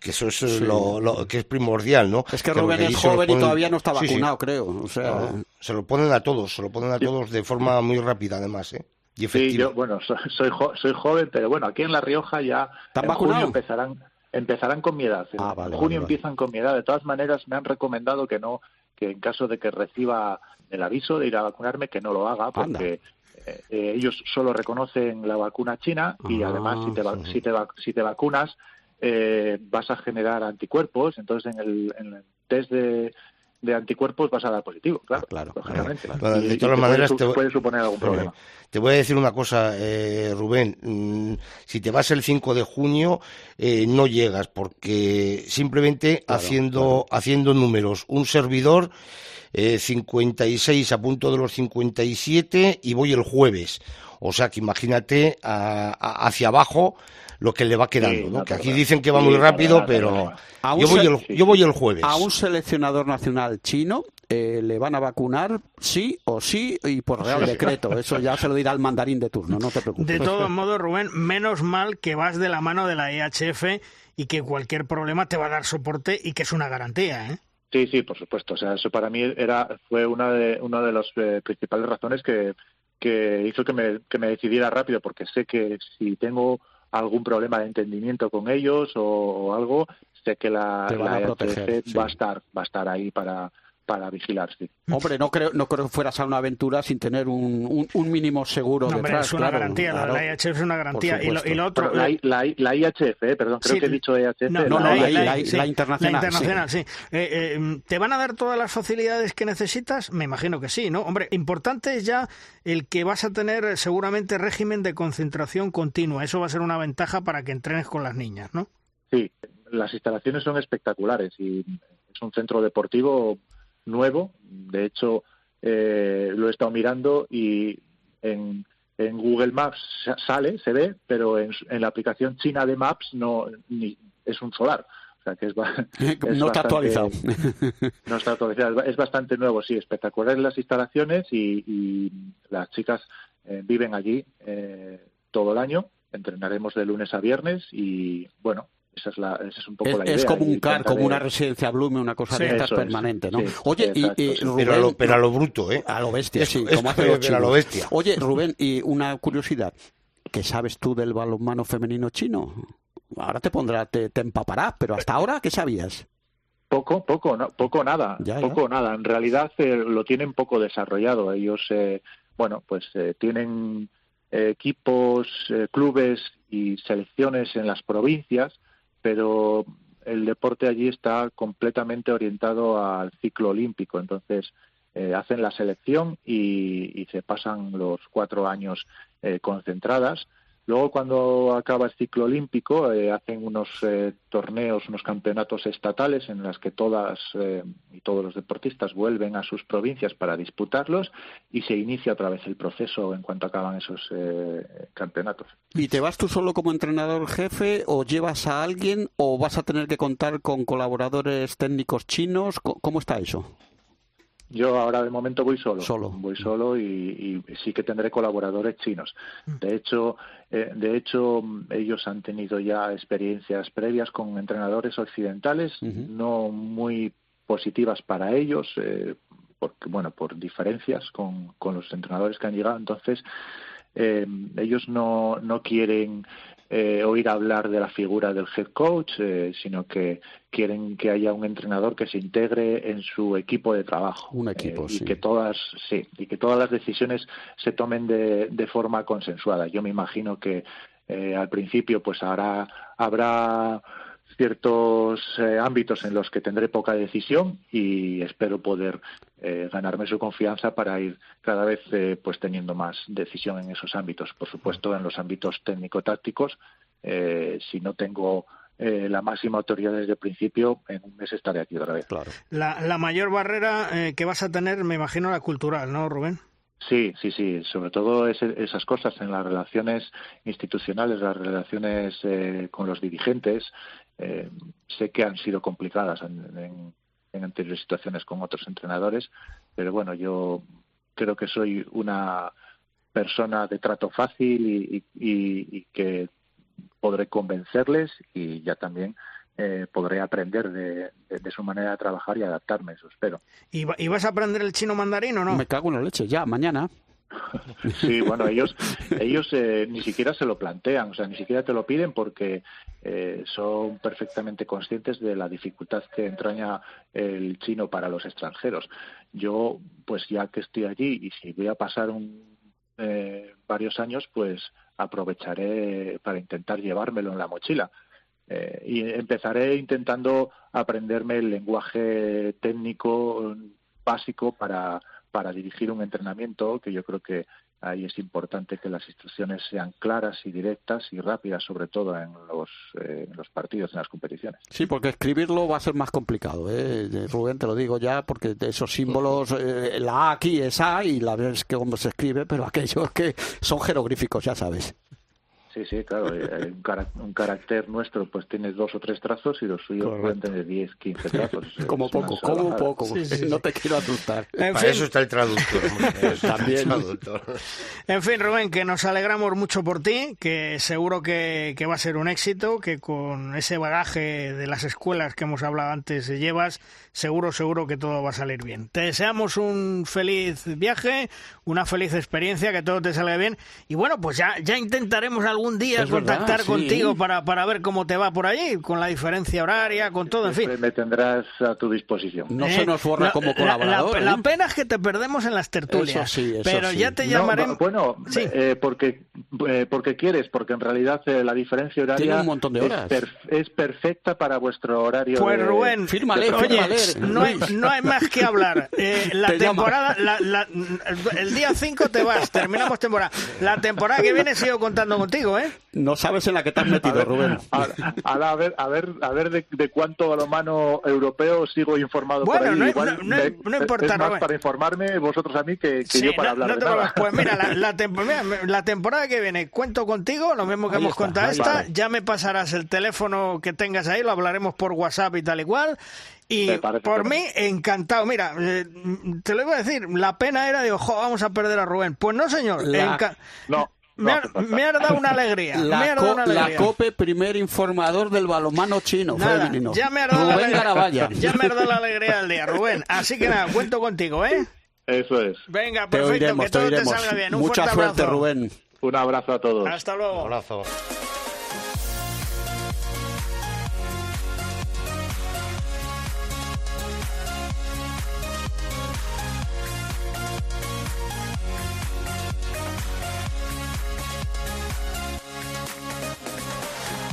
que eso es lo, que es primordial, ¿no? Es que, Rubén es joven y todavía no está vacunado, creo. O sea... se lo ponen a todos, se lo ponen a todos de forma muy rápida, además, ¿eh? sí, yo, bueno, soy, soy, joven, pero bueno, aquí en La Rioja ya en junio empezarán, empezarán con mi edad. En ah, junio empiezan con mi edad. De todas maneras, me han recomendado que no, que en caso de que reciba el aviso de ir a vacunarme, que no lo haga, porque eh, eh, ellos solo reconocen la vacuna china y además si te, ah, si te, si te vacunas eh, vas a generar anticuerpos. Entonces, en el, en el test de de anticuerpos vas a dar positivo, claro, claro lógicamente. de todas maneras, te puede suponer algún problema. Te voy a decir una cosa, eh, Rubén. Mm, si te vas el 5 de junio, eh, no llegas, porque simplemente haciendo, haciendo números, un servidor, eh, 56 a punto de los 57 y voy el jueves. O sea que imagínate hacia abajo lo que le va quedando, ¿no? que aquí dicen que va muy rápido, pero yo voy, el, yo voy el jueves. A un seleccionador nacional chino eh, le van a vacunar sí o sí y por real decreto. Eso ya se lo dirá el mandarín de turno, no te preocupes. De todos modos, Rubén, menos mal que vas de la mano de la EHF y que cualquier problema te va a dar soporte y que es una garantía, ¿eh? Sí, sí, por supuesto. O sea, eso para mí era fue una de una de las eh, principales razones que, que hizo que me, que me decidiera rápido, porque sé que si tengo algún problema de entendimiento con ellos o, algo, sé que la, la va a estar va a estar ahí para para vigilar, sí. Hombre, no creo, no creo que fueras a una aventura sin tener un, un, mínimo seguro no, detrás. es una garantía, la IHF es una garantía. Y lo, otro... La, la, IHF, eh, perdón, creo que he dicho IHF. No, no, la, internacional. La internacional, sí. Eh, eh, ¿Te van a dar todas las facilidades que necesitas? Me imagino que sí, ¿no? Hombre, importante es ya el que vas a tener seguramente régimen de concentración continua. Eso va a ser una ventaja para que entrenes con las niñas, ¿no? Sí, las instalaciones son espectaculares y es un centro deportivo nuevo. De hecho, eh, lo he estado mirando y en, en, Google Maps sale, se ve, pero en, la aplicación china de Maps no ni, es un solar. O sea que es, no está actualizado. No está actualizado. Es bastante nuevo, sí. Espectaculares las instalaciones y, las chicas eh, viven allí eh, todo el año. Entrenaremos de lunes a viernes y, bueno, esa es, la, esa es un poco la idea. Es como un CAR, como una residencia Blume, una cosa de estas permanente, ¿no? Oye, y, Rubén, pero, a lo, bruto, ¿eh? A lo bestia, sí. como hace a lo bestia. Oye, Rubén, y una curiosidad. ¿Qué sabes tú del balonmano femenino chino? ahora te pondrá, te, te empaparás, pero hasta ahora, ¿qué sabías? Poco, poco, no, poco nada, poco nada. En realidad eh, lo tienen poco desarrollado. Ellos, eh, bueno, pues eh, tienen equipos, clubes y selecciones en las provincias, pero el deporte allí está completamente orientado al ciclo olímpico. Entonces hacen la selección y, y, se pasan los cuatro años concentradas Luego, cuando acaba el ciclo olímpico, eh, hacen unos eh, torneos, unos campeonatos estatales en los que todas eh, y todos los deportistas vuelven a sus provincias para disputarlos y se inicia otra vez el proceso en cuanto acaban esos campeonatos. ¿Y te vas tú solo como entrenador jefe o llevas a alguien o vas a tener que contar con colaboradores técnicos chinos? ¿Cómo está eso? Yo ahora de momento voy solo. Solo. Voy solo y, sí que tendré colaboradores chinos. Mm. De hecho, eh, de hecho ellos han tenido ya experiencias previas con entrenadores occidentales, no muy positivas para ellos, eh, porque bueno, por diferencias con, con los entrenadores que han llegado. Entonces, eh, ellos no, no quieren eh, oír hablar de la figura del head coach, eh, sino que quieren que haya un entrenador que se integre en su equipo de trabajo. Un equipo, y que todas, sí, y que todas las decisiones se tomen de, de forma consensuada. Yo me imagino que al principio, pues habrá habrá ciertos eh, ámbitos en los que tendré poca decisión y espero poder eh, ganarme su confianza para ir cada vez eh, pues teniendo más decisión en esos ámbitos. Por supuesto, en los ámbitos técnico-tácticos, si no tengo la máxima autoridad desde el principio, en un mes estaré aquí otra vez. Claro. La, la mayor barrera que vas a tener, me imagino, la cultural, ¿no, Rubén? Sí, sí, sí. Sobre todo esas cosas en las relaciones institucionales, las relaciones con los dirigentes, eh, sé que han sido complicadas en, anteriores situaciones con otros entrenadores, pero bueno, yo creo que soy una persona de trato fácil y, que podré convencerles y ya también eh, podré aprender de, su manera de trabajar y adaptarme, eso espero. ¿Y, vas a aprender el chino mandarín o no? Me cago en la leche, ya, mañana. Sí, bueno, ellos, ellos eh, ni siquiera se lo plantean, o sea, ni siquiera te lo piden porque eh, son perfectamente conscientes de la dificultad que entraña el chino para los extranjeros. Yo, pues ya que estoy allí y si voy a pasar un, eh, varios años, pues aprovecharé para intentar llevármelo en la mochila. y empezaré intentando aprenderme el lenguaje técnico básico para para dirigir un entrenamiento, que yo creo que ahí es importante que las instrucciones sean claras y directas y rápidas, sobre todo en los, eh, en los partidos, en las competiciones. Sí, porque escribirlo va a ser más complicado, ¿eh? Rubén, te lo digo ya, porque esos símbolos, eh, la A aquí es A y la B es que cómo se escribe, pero aquellos que son jeroglíficos, ya sabes. Sí, sí, claro. Eh, un, carácter nuestro pues tiene dos o tres trazos y los suyos pueden tener 10, 15 trazos. como poco, como poco. No te quiero asustar. Para eso está el traductor. También. En fin, Rubén, que nos alegramos mucho por ti, que seguro que, que va a ser un éxito, que con ese bagaje de las escuelas que hemos hablado antes llevas, seguro, seguro que todo va a salir bien. Te deseamos un feliz viaje, una feliz experiencia, que todo te salga bien. Y bueno, pues ya, ya intentaremos algo algún día contactar contigo para, para ver cómo te va por allí, con la diferencia horaria, con todo, en fin. Me tendrás a tu disposición. No se nos borra como colaborador. La, ¿eh? pena es que te perdemos en las tertulias. pero ya te llamaremos. bueno, eh, porque, eh, porque quieres, porque en realidad la diferencia horaria un montón de horas. Es, perfecta para vuestro horario. Pues Rubén, fírmale, oye, no hay, no hay más que hablar. la temporada, el día 5 te vas, terminamos temporada. La temporada que viene sigo contando contigo. ¿Eh? No sabes en la que te has metido, Rubén. A, ver, a ver, a ver de, de cuánto balonmano europeo sigo informado bueno, por ahí. No, no, importa, es más para informarme vosotros a mí que, yo para hablar de nada. Pues mira la, la, temporada que viene cuento contigo, lo mismo que hemos contado esta, ya me pasarás el teléfono que tengas ahí, lo hablaremos por WhatsApp y tal igual y por mí, encantado. Mira, eh, te lo iba a decir, la pena era de, ojo, vamos a perder a Rubén. Pues no, señor. no, me, ha, dado una alegría. La, la COPE, primer informador del balomano chino femenino. Ya me ha dado la Ya me ha dado la alegría del día, Rubén. Así que nada, cuento contigo, ¿eh? Eso es. Venga, perfecto, que todo te, salga bien. Un Mucha suerte, Rubén. Un abrazo a todos. Hasta luego. Un abrazo.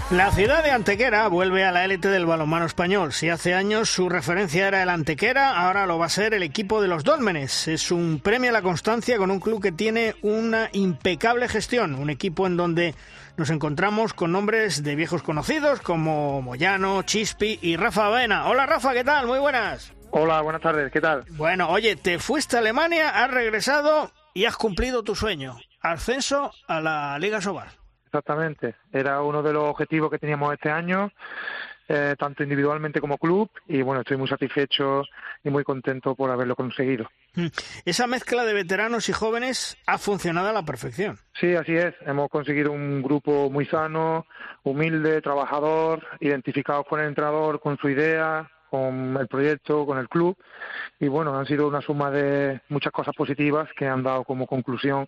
La ciudad de Antequera vuelve a la élite del balonmano español. Si hace años su referencia era el Antequera, ahora lo va a ser el equipo de los Dólmenes. Es un premio a la constancia con un club que tiene una impecable gestión, un equipo en donde nos encontramos con nombres de viejos conocidos como Moyano, Chispi y Rafa Avena. Hola Rafa, ¿qué tal? Muy buenas. Hola, buenas tardes, ¿qué tal? Bueno, oye, te fuiste a Alemania, has regresado y has cumplido tu sueño, ascenso a la Liga Sobal. Exactamente, era uno de los objetivos que teníamos este año, eh, tanto individualmente como club, y bueno, estoy muy satisfecho y muy contento por haberlo conseguido. Mm. Esa mezcla de veteranos y jóvenes ha funcionado a la perfección. Sí, así es. Hemos conseguido un grupo muy sano, humilde, trabajador, identificado con el entrenador, con su idea, con el proyecto, con el club y bueno, han sido una suma de muchas cosas positivas que han dado como conclusión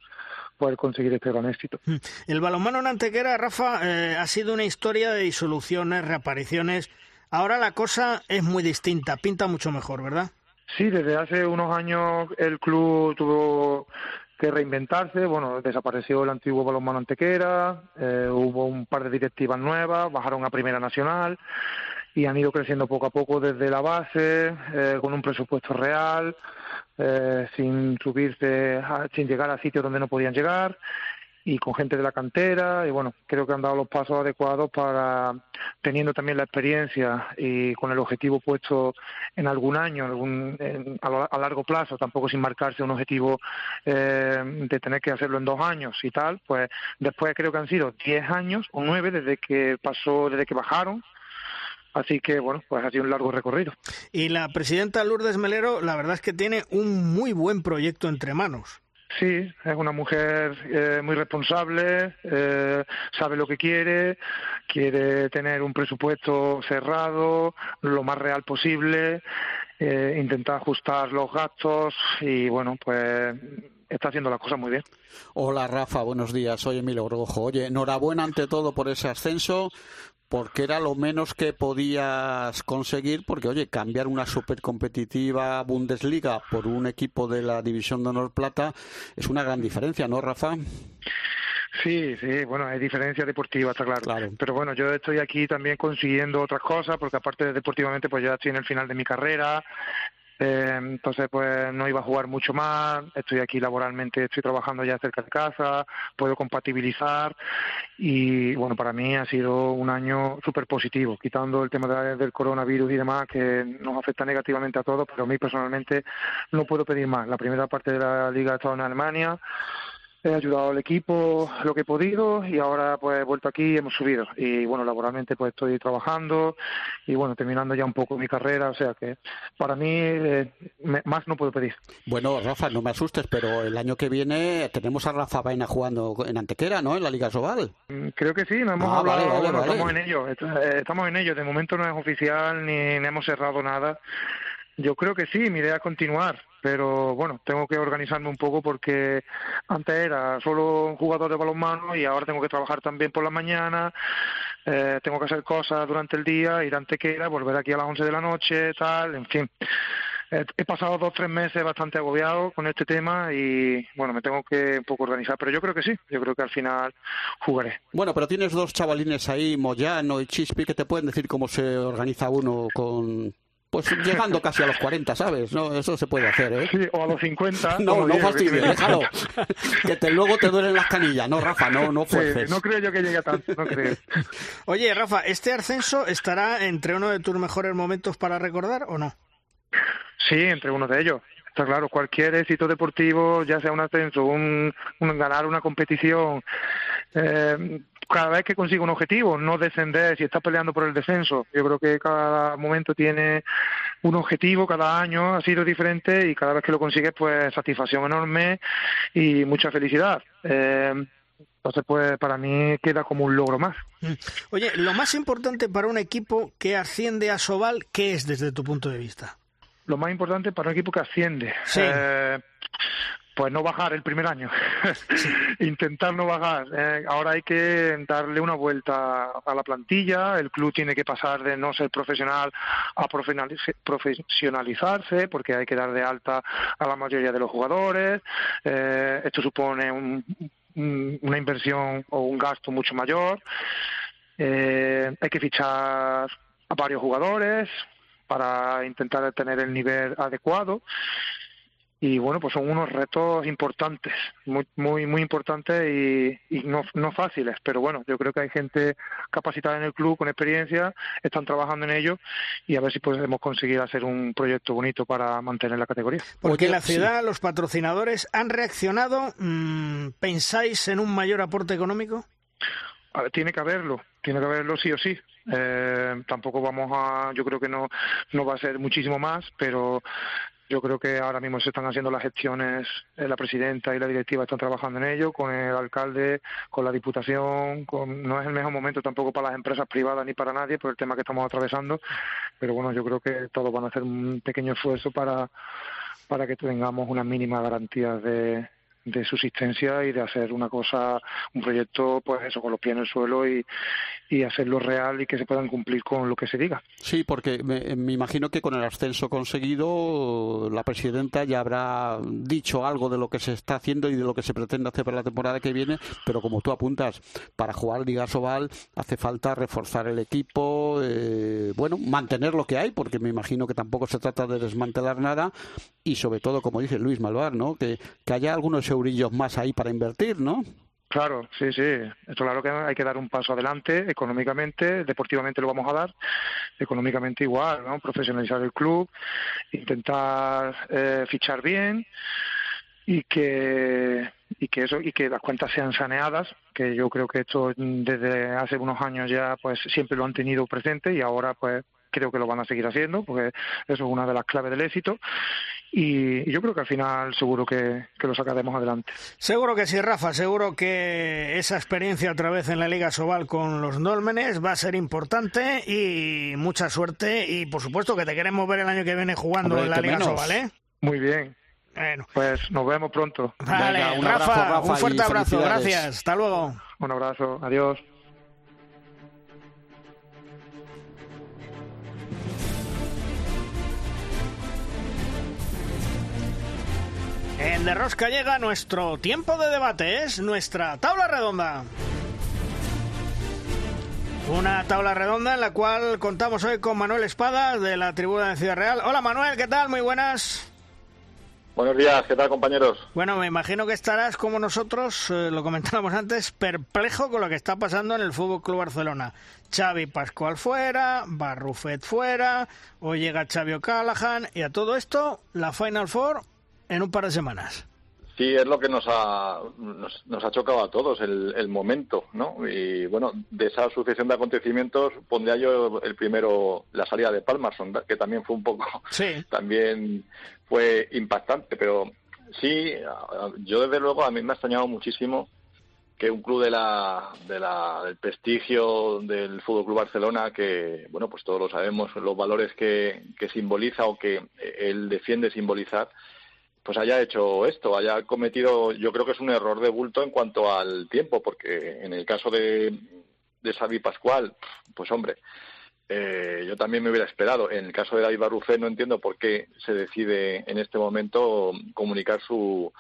poder conseguir este gran éxito. Mm. El balonmano en Antequera, Rafa, eh, ha sido una historia de disoluciones, reapariciones. Ahora la cosa es muy distinta, pinta mucho mejor, ¿verdad? Sí, desde hace unos años el club tuvo que reinventarse. Bueno, desapareció el antiguo balonmano Antequera, eh, hubo un par de directivas nuevas, bajaron a Primera Nacional y han ido creciendo poco a poco desde la base, eh, con un presupuesto real, eh, sin subirse, sin llegar a sitios donde no podían llegar y con gente de la cantera y bueno, creo que han dado los pasos adecuados para, teniendo también la experiencia y con el objetivo puesto en algún año, algún, a, largo plazo, tampoco sin marcarse un objetivo eh, de tener que hacerlo en dos años y tal, pues después creo que han sido diez años o nueve desde que pasó, desde que bajaron Así que, bueno, pues ha sido un largo recorrido. Y la presidenta Lourdes Melero, la verdad es que tiene un muy buen proyecto entre manos. Sí, es una mujer eh, muy responsable, eh, sabe lo que quiere, quiere tener un presupuesto cerrado, lo más real posible, eh, intentar ajustar los gastos y, bueno, pues está haciendo las cosas muy bien. Hola Rafa, buenos días. Soy Emilio Rojo. Oye, enhorabuena ante todo por ese ascenso porque era lo menos que podías conseguir, porque oye, cambiar una supercompetitiva Bundesliga por un equipo de la División de Honor Plata es una gran diferencia, ¿no, Rafa? Sí, sí, bueno, hay diferencia deportiva, está claro. claro. Pero bueno, yo estoy aquí también consiguiendo otras cosas, porque aparte de deportivamente, pues ya estoy en el final de mi carrera, eh, entonces, pues no iba a jugar mucho más. Estoy aquí laboralmente, estoy trabajando ya cerca de casa, puedo compatibilizar. Y bueno, para mí ha sido un año súper positivo, quitando el tema del coronavirus y demás, que nos afecta negativamente a todos, pero a mí personalmente no puedo pedir más. La primera parte de la liga ha estado en Alemania he ayudado al equipo lo que he podido y ahora pues he vuelto aquí y hemos subido. Y bueno laboralmente pues estoy trabajando y bueno terminando ya un poco mi carrera o sea que para mí eh, más no puedo pedir. Bueno Rafa no me asustes pero el año que viene tenemos a Rafa Vaina jugando en Antequera ¿no? en la Liga Sobal. Mm, creo que sí no hemos ah, hablado estamos en ello eh, estamos en ello. De momento no es oficial ni, ni hemos cerrado nada yo creo que sí, mi idea es continuar, pero bueno, tengo que organizarme un poco porque antes era solo un jugador de balonmano y ahora tengo que trabajar también por la mañana, eh, tengo que hacer cosas durante el día, ir a Antequera, volver aquí a las 11 de la noche, tal, en fin. he pasado dos tres meses bastante agobiado con este tema y bueno, me tengo que un poco organizar, pero yo creo que sí, yo creo que al final jugaré. Bueno, pero tienes dos chavalines ahí, Moyano y Chispi, que te pueden decir cómo se organiza uno con pues llegando casi a los 40, ¿sabes? No, eso se puede hacer, ¿eh? Sí, o a los 50. No, no fastidies, déjalo. que te, luego te duelen las canillas. No, Rafa, no, no fuerces. no creo yo que llegue a tanto, no creo. Oye, Rafa, ¿este ascenso estará entre uno de tus mejores momentos para recordar o no? Sí, entre uno de ellos. Está claro, cualquier éxito deportivo, ya sea un ascenso, un, un ganar una competición, eh, cada vez que consigue un objetivo, no descender, si está peleando por el descenso. Yo creo que cada momento tiene un objetivo, cada año ha sido diferente y cada vez que lo consigues, pues satisfacción enorme y mucha felicidad. Eh, entonces, pues para mí queda como un logro más. Mm. Oye, lo más importante para un equipo que asciende a Sobal, ¿qué es desde tu punto de vista? Lo más importante para un equipo que asciende. Eh, pues no bajar el primer año, intentar no bajar. Eh, ahora hay que darle una vuelta a la plantilla, el club tiene que pasar de no ser profesional a profesionalizarse, porque hay que dar de alta a la mayoría de los jugadores. Eh, esto supone una inversión o un gasto mucho mayor. Eh, hay que fichar a varios jugadores para intentar tener el nivel adecuado y bueno pues son unos retos importantes muy muy muy importantes y, no, no fáciles pero bueno yo creo que hay gente capacitada en el club con experiencia están trabajando en ello y a ver si podemos conseguir hacer un proyecto bonito para mantener la categoría. Porque la ciudad los patrocinadores han reaccionado mm, pensáis en un mayor aporte económico a ver, tiene que haberlo, tiene que haberlo sí o sí. Eh, tampoco vamos a, yo creo que no, no va a ser muchísimo más, pero yo creo que ahora mismo se están haciendo las gestiones, eh, la presidenta y la directiva están trabajando en ello, con el alcalde, con la diputación, con... no es el mejor momento tampoco para las empresas privadas ni para nadie por el tema que estamos atravesando, pero bueno, yo creo que todos van a hacer un pequeño esfuerzo para, para que tengamos unas mínimas garantías de, de subsistencia y de hacer una cosa, un proyecto, pues eso, con los pies en el suelo y, y hacerlo real y que se puedan cumplir con lo que se diga. Sí, porque me, me, imagino que con el ascenso conseguido la presidenta ya habrá dicho algo de lo que se está haciendo y de lo que se pretende hacer para la temporada que viene, pero como tú apuntas, para jugar Liga Sobal hace falta reforzar el equipo, eh, bueno, mantener lo que hay, porque me imagino que tampoco se trata de desmantelar nada y sobre todo, como dice Luis Malvar, ¿no? que, que haya algunos eurillos más ahí para invertir, ¿no? Claro, sí, sí. Esto claro que hay que dar un paso adelante económicamente, deportivamente lo vamos a dar, económicamente igual, ¿no? Profesionalizar el club, intentar eh, fichar bien y que y que eso y que las cuentas sean saneadas, que yo creo que esto desde hace unos años ya pues siempre lo han tenido presente y ahora pues creo que lo van a seguir haciendo, porque eso es una de las claves del éxito. Y, yo creo que al final seguro que, que, lo sacaremos adelante. Seguro que sí, Rafa, seguro que esa experiencia otra vez en la Liga Sobal con los Dólmenes va a ser importante y mucha suerte y por supuesto que te queremos ver el año que viene jugando Hombre, en la Liga menos. Sobal, ¿eh? Muy bien. Bueno. Pues nos vemos pronto. Vale, Venga, un, Rafa, abrazo, Rafa, un fuerte abrazo, gracias. Hasta luego. Un abrazo, adiós. En De Rosca llega nuestro tiempo de debate, es nuestra tabla redonda. Una tabla redonda en la cual contamos hoy con Manuel Espada de la tribuna de Ciudad Real. Hola Manuel, ¿qué tal? Muy buenas. Buenos días, ¿qué tal compañeros? Bueno, me imagino que estarás como nosotros, eh, lo comentábamos antes, perplejo con lo que está pasando en el Fútbol Club Barcelona. Xavi Pascual fuera, Barrufet fuera, hoy llega Xavi O'Callaghan y a todo esto la Final Four en un par de semanas. Sí, es lo que nos ha, nos, nos ha chocado a todos, el, el, momento, ¿no? Y bueno, de esa sucesión de acontecimientos pondría yo el primero la salida de Palmerson, que también fue un poco, sí. también fue impactante, pero sí, yo desde luego a mí me ha extrañado muchísimo que un club de la, de la, del prestigio del Fútbol Club Barcelona, que bueno, pues todos lo sabemos, los valores que, que simboliza o que él defiende simbolizar, pues haya hecho esto, haya cometido, yo creo que es un error de bulto en cuanto al tiempo, porque en el caso de, de Xavi Pascual, pues hombre, eh, yo también me hubiera esperado. En el caso de David Barrufé no entiendo por qué se decide en este momento comunicar su,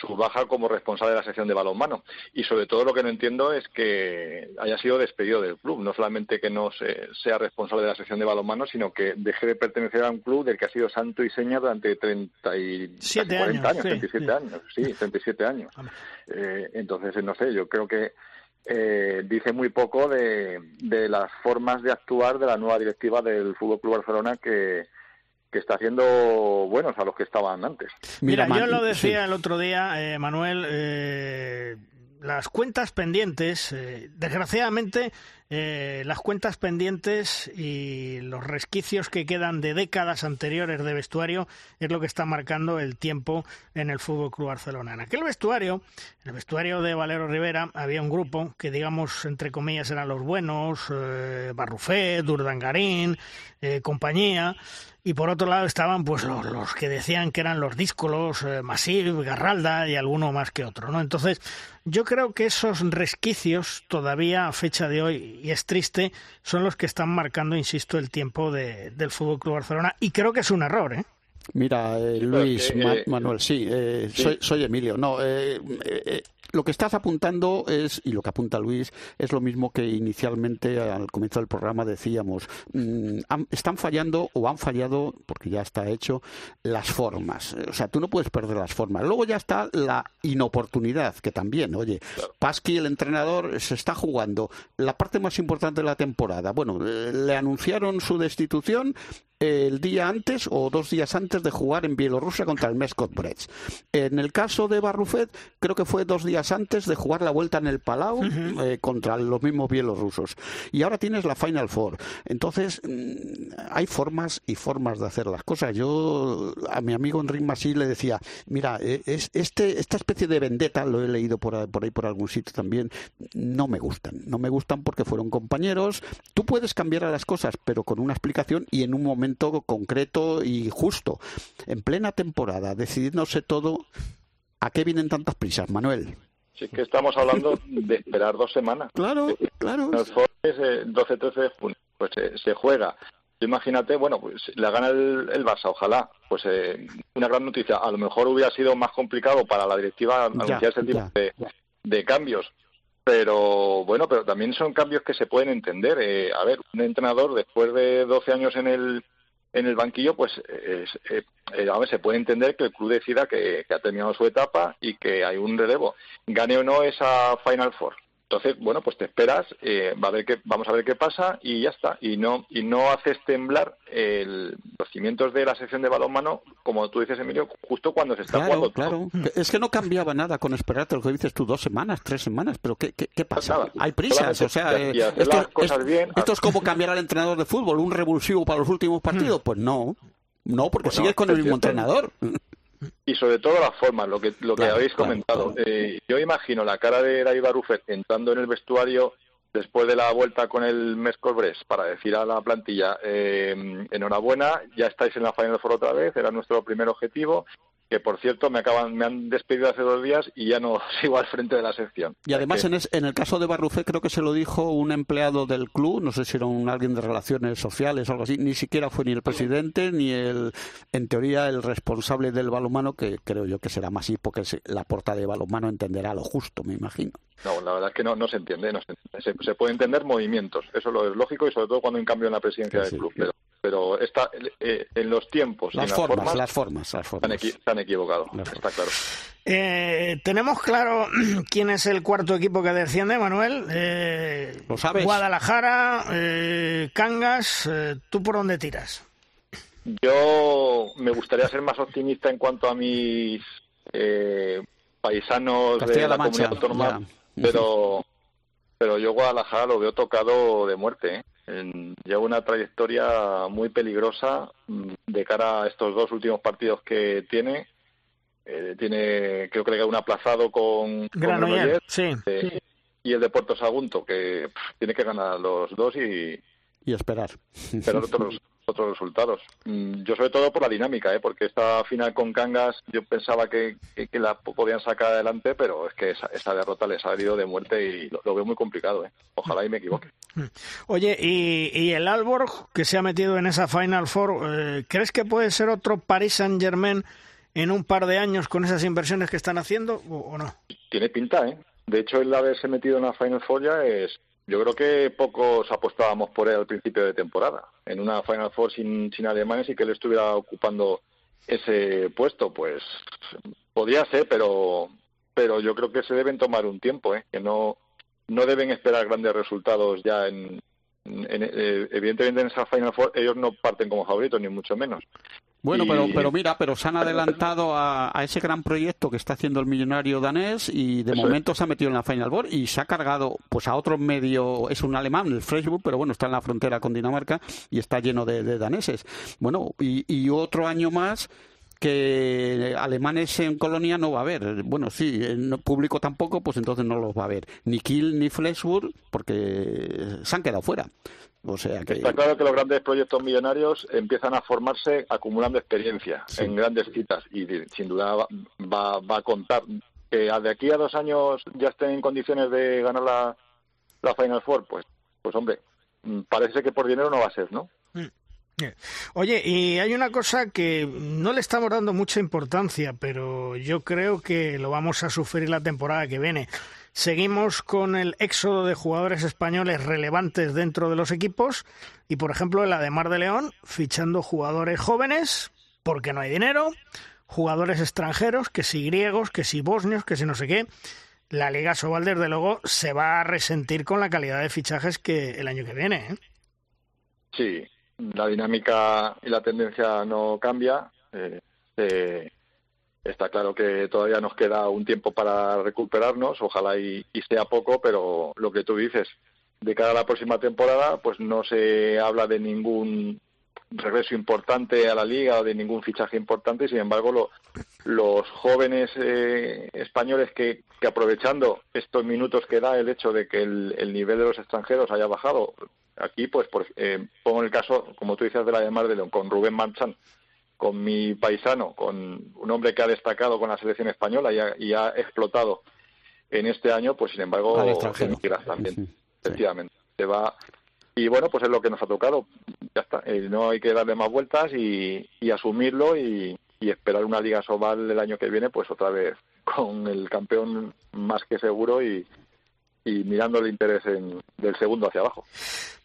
su baja como responsable de la sección de balonmano. Y sobre todo lo que no entiendo es que haya sido despedido del club. No solamente que no se, sea responsable de la sección de balonmano, sino que deje de pertenecer a un club del que ha sido santo y seña durante 30 y Siete 40 años, años, sí, 37 sí. años. Sí, 37 años. Eh, entonces, no sé, yo creo que eh, dice muy poco de, de las formas de actuar de la nueva directiva del Fútbol Club Barcelona que que está haciendo buenos a los que estaban antes. Mira, Mira yo lo decía sí. el otro día, eh, Manuel, eh, las cuentas pendientes, eh, desgraciadamente, eh, las cuentas pendientes y los resquicios que quedan de décadas anteriores de vestuario es lo que está marcando el tiempo en el Fútbol Club Barcelona. En aquel vestuario, en el vestuario de Valero Rivera, había un grupo que, digamos, entre comillas, eran los buenos, eh, Barrufet, Durdangarín, eh, compañía, y por otro lado estaban pues los, que decían que eran los díscolos, eh, Masip, Garralda y alguno más que otro, ¿no? Entonces, yo creo que esos resquicios todavía a fecha de hoy, y es triste, son los que están marcando, insisto, el tiempo de, del Fútbol Club Barcelona, y creo que es un error, ¿eh? Mira, eh, Luis, porque, Ma eh, Manuel, sí, eh, sí. Soy, soy, Emilio. No, eh, eh, lo que estás apuntando es, y lo que apunta Luis, es lo mismo que inicialmente al comienzo del programa decíamos. Mm, están fallando o han fallado, porque ya está hecho, las formas. O sea, tú no puedes perder las formas. Luego ya está la inoportunidad, que también, oye, Pasqui, el entrenador, se está jugando la parte más importante de la temporada. Bueno, eh, le anunciaron su destitución el día antes o dos días antes de jugar en Bielorrusia contra el Mescot Brets. En el caso de Barrufet, creo que fue dos días antes de jugar la vuelta en el Palau eh, contra los mismos bielorrusos. Y ahora tienes la Final Four. Entonces, mm, hay formas y formas de hacer las cosas. Yo a mi amigo Enrique Masí le decía, mira, eh, es, este, esta especie de vendetta, lo he leído por, por ahí por algún sitio también, no me gustan. No me gustan porque fueron compañeros. Tú puedes cambiar a las cosas, pero con una explicación y en un momento concreto y justo. En plena temporada, decidiéndose todo, ¿a qué vienen tantas prisas, Manuel? Sí, que estamos hablando de esperar dos semanas. Claro, claro. El 12-13 de junio, pues eh, se juega. Imagínate, bueno, pues la gana el, el Barça, ojalá. Pues eh, una gran noticia. A lo mejor hubiera sido más complicado para la directiva anunciar ese tipo de, de cambios pero bueno, pero también son cambios que se pueden entender. Eh, a ver, un entrenador después de 12 años en el en el banquillo, pues eh, ver, se puede entender que el club decida que, que, ha terminado su etapa y que hay un relevo. Gane o no esa Final Four. Entonces, bueno, pues te esperas, eh, va a ver qué, vamos a ver qué pasa y ya está. Y no y no haces temblar el, los cimientos de la sección de balonmano, como tú dices, Emilio, justo cuando se está jugando. Claro, Es que no cambiaba nada con esperarte lo que dices tú, dos semanas, tres semanas, pero ¿qué, qué, pasa? Hay prisas, o sea, eh, esto, esto es como cambiar al entrenador de fútbol, un revulsivo para los últimos partidos. Pues no, no, porque sigues con el mismo entrenador y sobre todo las formas, lo que, lo que habéis comentado. Eh, yo imagino la cara de David Barufet entrando en el vestuario después de la vuelta con el Mescolbres para decir a la plantilla, eh, enhorabuena, ya estáis en la Final Four otra vez, era nuestro primer objetivo que por cierto me acaban me han despedido hace dos días y ya no sigo al frente de la sección. Y además en, en, el caso de Barrufé creo que se lo dijo un empleado del club, no sé si era un alguien de relaciones sociales o algo así, ni siquiera fue ni el presidente ni el en teoría el responsable del balonmano que creo yo que será más porque la porta de balonmano entenderá lo justo, me imagino. No, la verdad es que no, no se entiende, no se, se, puede entender movimientos, eso lo es lógico y sobre todo cuando hay un cambio en la presidencia del club, pero pero está eh, en los tiempos las, formas, las formas, las formas, Están, equivocados, está claro. Eh, tenemos claro quién es el cuarto equipo que desciende, Manuel. Eh, ¿Lo sabes? Guadalajara, Cangas, ¿tú por dónde tiras? Yo me gustaría ser más optimista en cuanto a mis paisanos de la, comunidad autónoma, pero pero yo Guadalajara lo veo tocado de muerte. ¿eh? lleva una trayectoria muy peligrosa mm, de cara a estos dos últimos partidos que tiene. Eh, tiene, creo que le un aplazado con, Granollers, sí, eh, y el de Puerto Sagunto, que tiene que ganar los dos y, y esperar. Esperar otros, otros resultados. Mm, yo sobre todo por la dinámica, ¿eh? porque esta final con Cangas yo pensaba que, que, la podían sacar adelante, pero es que esa, derrota les ha herido de muerte y lo, veo muy complicado. ¿eh? Ojalá y me equivoque. Mm. Oye, ¿y, y el Alborg que se ha metido en esa Final Four, eh, ¿crees que puede ser otro Paris Saint Germain en un par de años con esas inversiones que están haciendo o, no? Tiene pinta, ¿eh? De hecho, el haberse metido en la Final Four ya es yo creo que pocos apostábamos por él al principio de temporada. En una Final Four sin, sin alemanes y que él estuviera ocupando ese puesto, pues podría ser, pero pero yo creo que se deben tomar un tiempo, ¿eh? que no no deben esperar grandes resultados ya en, eh, evidentemente en esa Final Four ellos no parten como favoritos ni mucho menos. Bueno, pero, pero mira, pero se han adelantado a, ese gran proyecto que está haciendo el millonario danés y de momento se ha metido en la Final Four y se ha cargado pues a otro medio, es un alemán, el Facebook, pero bueno, está en la frontera con Dinamarca y está lleno de, daneses. Bueno, y, otro año más que alemanes en Colonia no va a haber. Bueno, sí, en público tampoco, pues entonces no los va a haber. Ni Kiel ni Flensburg, porque se han quedado fuera. Está claro que los grandes proyectos millonarios empiezan a formarse acumulando experiencia en grandes citas y sin duda va, va, a contar. Que de aquí a dos años ya estén en condiciones de ganar la, la Final Four, pues, pues hombre, mm, parece que por dinero no va a ser, ¿no? Mm. Oye, y hay una cosa que no le estamos dando mucha importancia, pero yo creo que lo vamos a sufrir la temporada que viene. Seguimos con el éxodo de jugadores españoles relevantes dentro de los equipos y, por ejemplo, la de de León fichando jugadores jóvenes porque no hay dinero, jugadores extranjeros, que si griegos, que si bosnios, que si no sé qué. La Liga Sobal, desde luego, se va a resentir con la calidad de fichajes que el año que viene. ¿eh? Sí, la dinámica y la tendencia no cambia. Eh, eh, está claro que todavía nos queda un tiempo para recuperarnos, ojalá y, sea poco, pero lo que tú dices, de cara a la próxima temporada, pues no se habla de ningún regreso importante a la liga o de ningún fichaje importante, sin embargo, los jóvenes eh, españoles que, aprovechando estos minutos que da el hecho de que el nivel de los extranjeros haya bajado, Aquí, pues, eh, pongo el caso, como tú dices, de la Mar de León, con Rubén Manchan, con mi paisano, con un hombre que ha destacado con la selección española y ha, explotado en este año, pues sin embargo, también, efectivamente. Se va y bueno, pues es lo que nos ha tocado. Ya está. Eh, no hay que darle más vueltas y, asumirlo y, y, esperar una Liga Sobal el año que viene, pues otra vez con el campeón más que seguro y, y mirando el interés del segundo hacia abajo.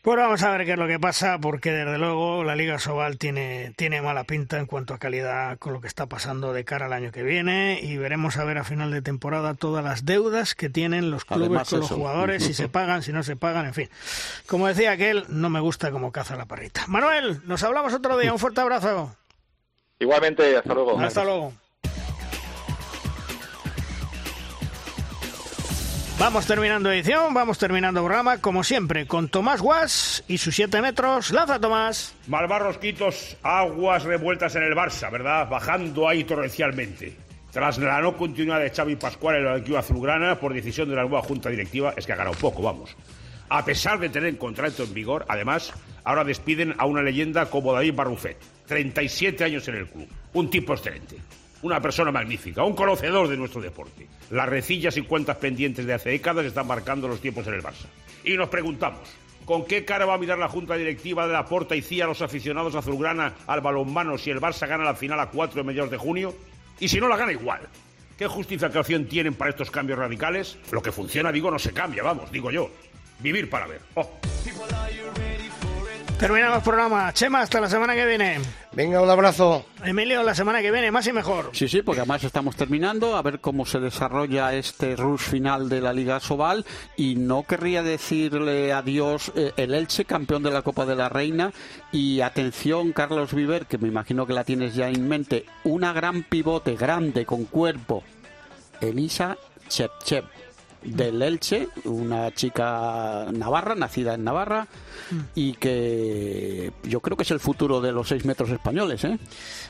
Pues vamos a ver qué es lo que pasa, porque desde luego la Liga Sobal tiene, tiene mala pinta en cuanto a calidad con lo que está pasando de cara al año que viene y veremos a ver a final de temporada todas las deudas que tienen los clubes con los jugadores, si se pagan, si no se pagan, en fin. Como decía aquel, no me gusta como caza la parrita. Manuel, nos hablamos otro día, un fuerte abrazo. Igualmente, hasta luego. Hasta luego. Vamos terminando edición, vamos terminando programa, como siempre, con Tomás Guas y sus 7 metros. ¡Lanza, Tomás! Malvarrosquitos, aguas revueltas en el Barça, ¿verdad? Bajando ahí torrencialmente. Tras la no continuidad de Xavi Pascual en el equipo azulgrana por decisión de la nueva junta directiva, es que ha ganado poco, vamos. A pesar de tener contrato en vigor, además, ahora despiden a una leyenda como David Barrufet, 37 años en el club, un tipo excelente una persona magnífica, un conocedor de nuestro deporte. Las recillas y cuentas pendientes de hace décadas están marcando los tiempos en el Barça. Y nos preguntamos, ¿con qué cara va a mirar la Junta Directiva de la Porta y CIA a los aficionados azulgrana al balonmano si el Barça gana la final a 4 de mediados de junio? Y si no la gana igual. ¿Qué justificación tienen para estos cambios radicales? Lo que funciona, digo, no se cambia, vamos, digo yo. Vivir para ver. Oh. Terminamos el programa. Chema, hasta la semana que viene. Venga, un abrazo. Emilio, la semana que viene, más y mejor. Sí, sí, porque además estamos terminando, a ver cómo se desarrolla este rush final de la Liga Sobal. Y no querría decirle adiós eh, el Elche, campeón de la Copa de la Reina. Y atención, Carlos Viver, que me imagino que la tienes ya en mente, una gran pivote grande con cuerpo, Elisa Chep del Elche, una chica navarra, nacida en Navarra, mm. y que yo creo que es el futuro de los seis metros españoles. ¿eh?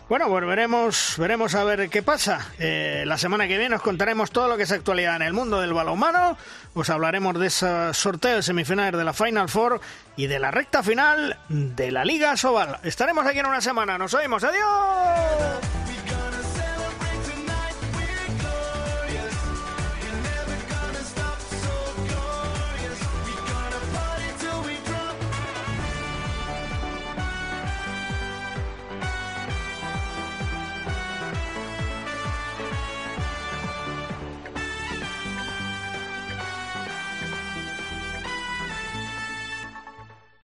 Bueno, pues veremos, veremos a ver qué pasa. Eh, la semana que viene os contaremos todo lo que es actualidad en el mundo del balonmano, os hablaremos de ese sorteo de semifinales de la Final Four y de la recta final de la Liga Sobal. Estaremos aquí en una semana, nos oímos, adiós.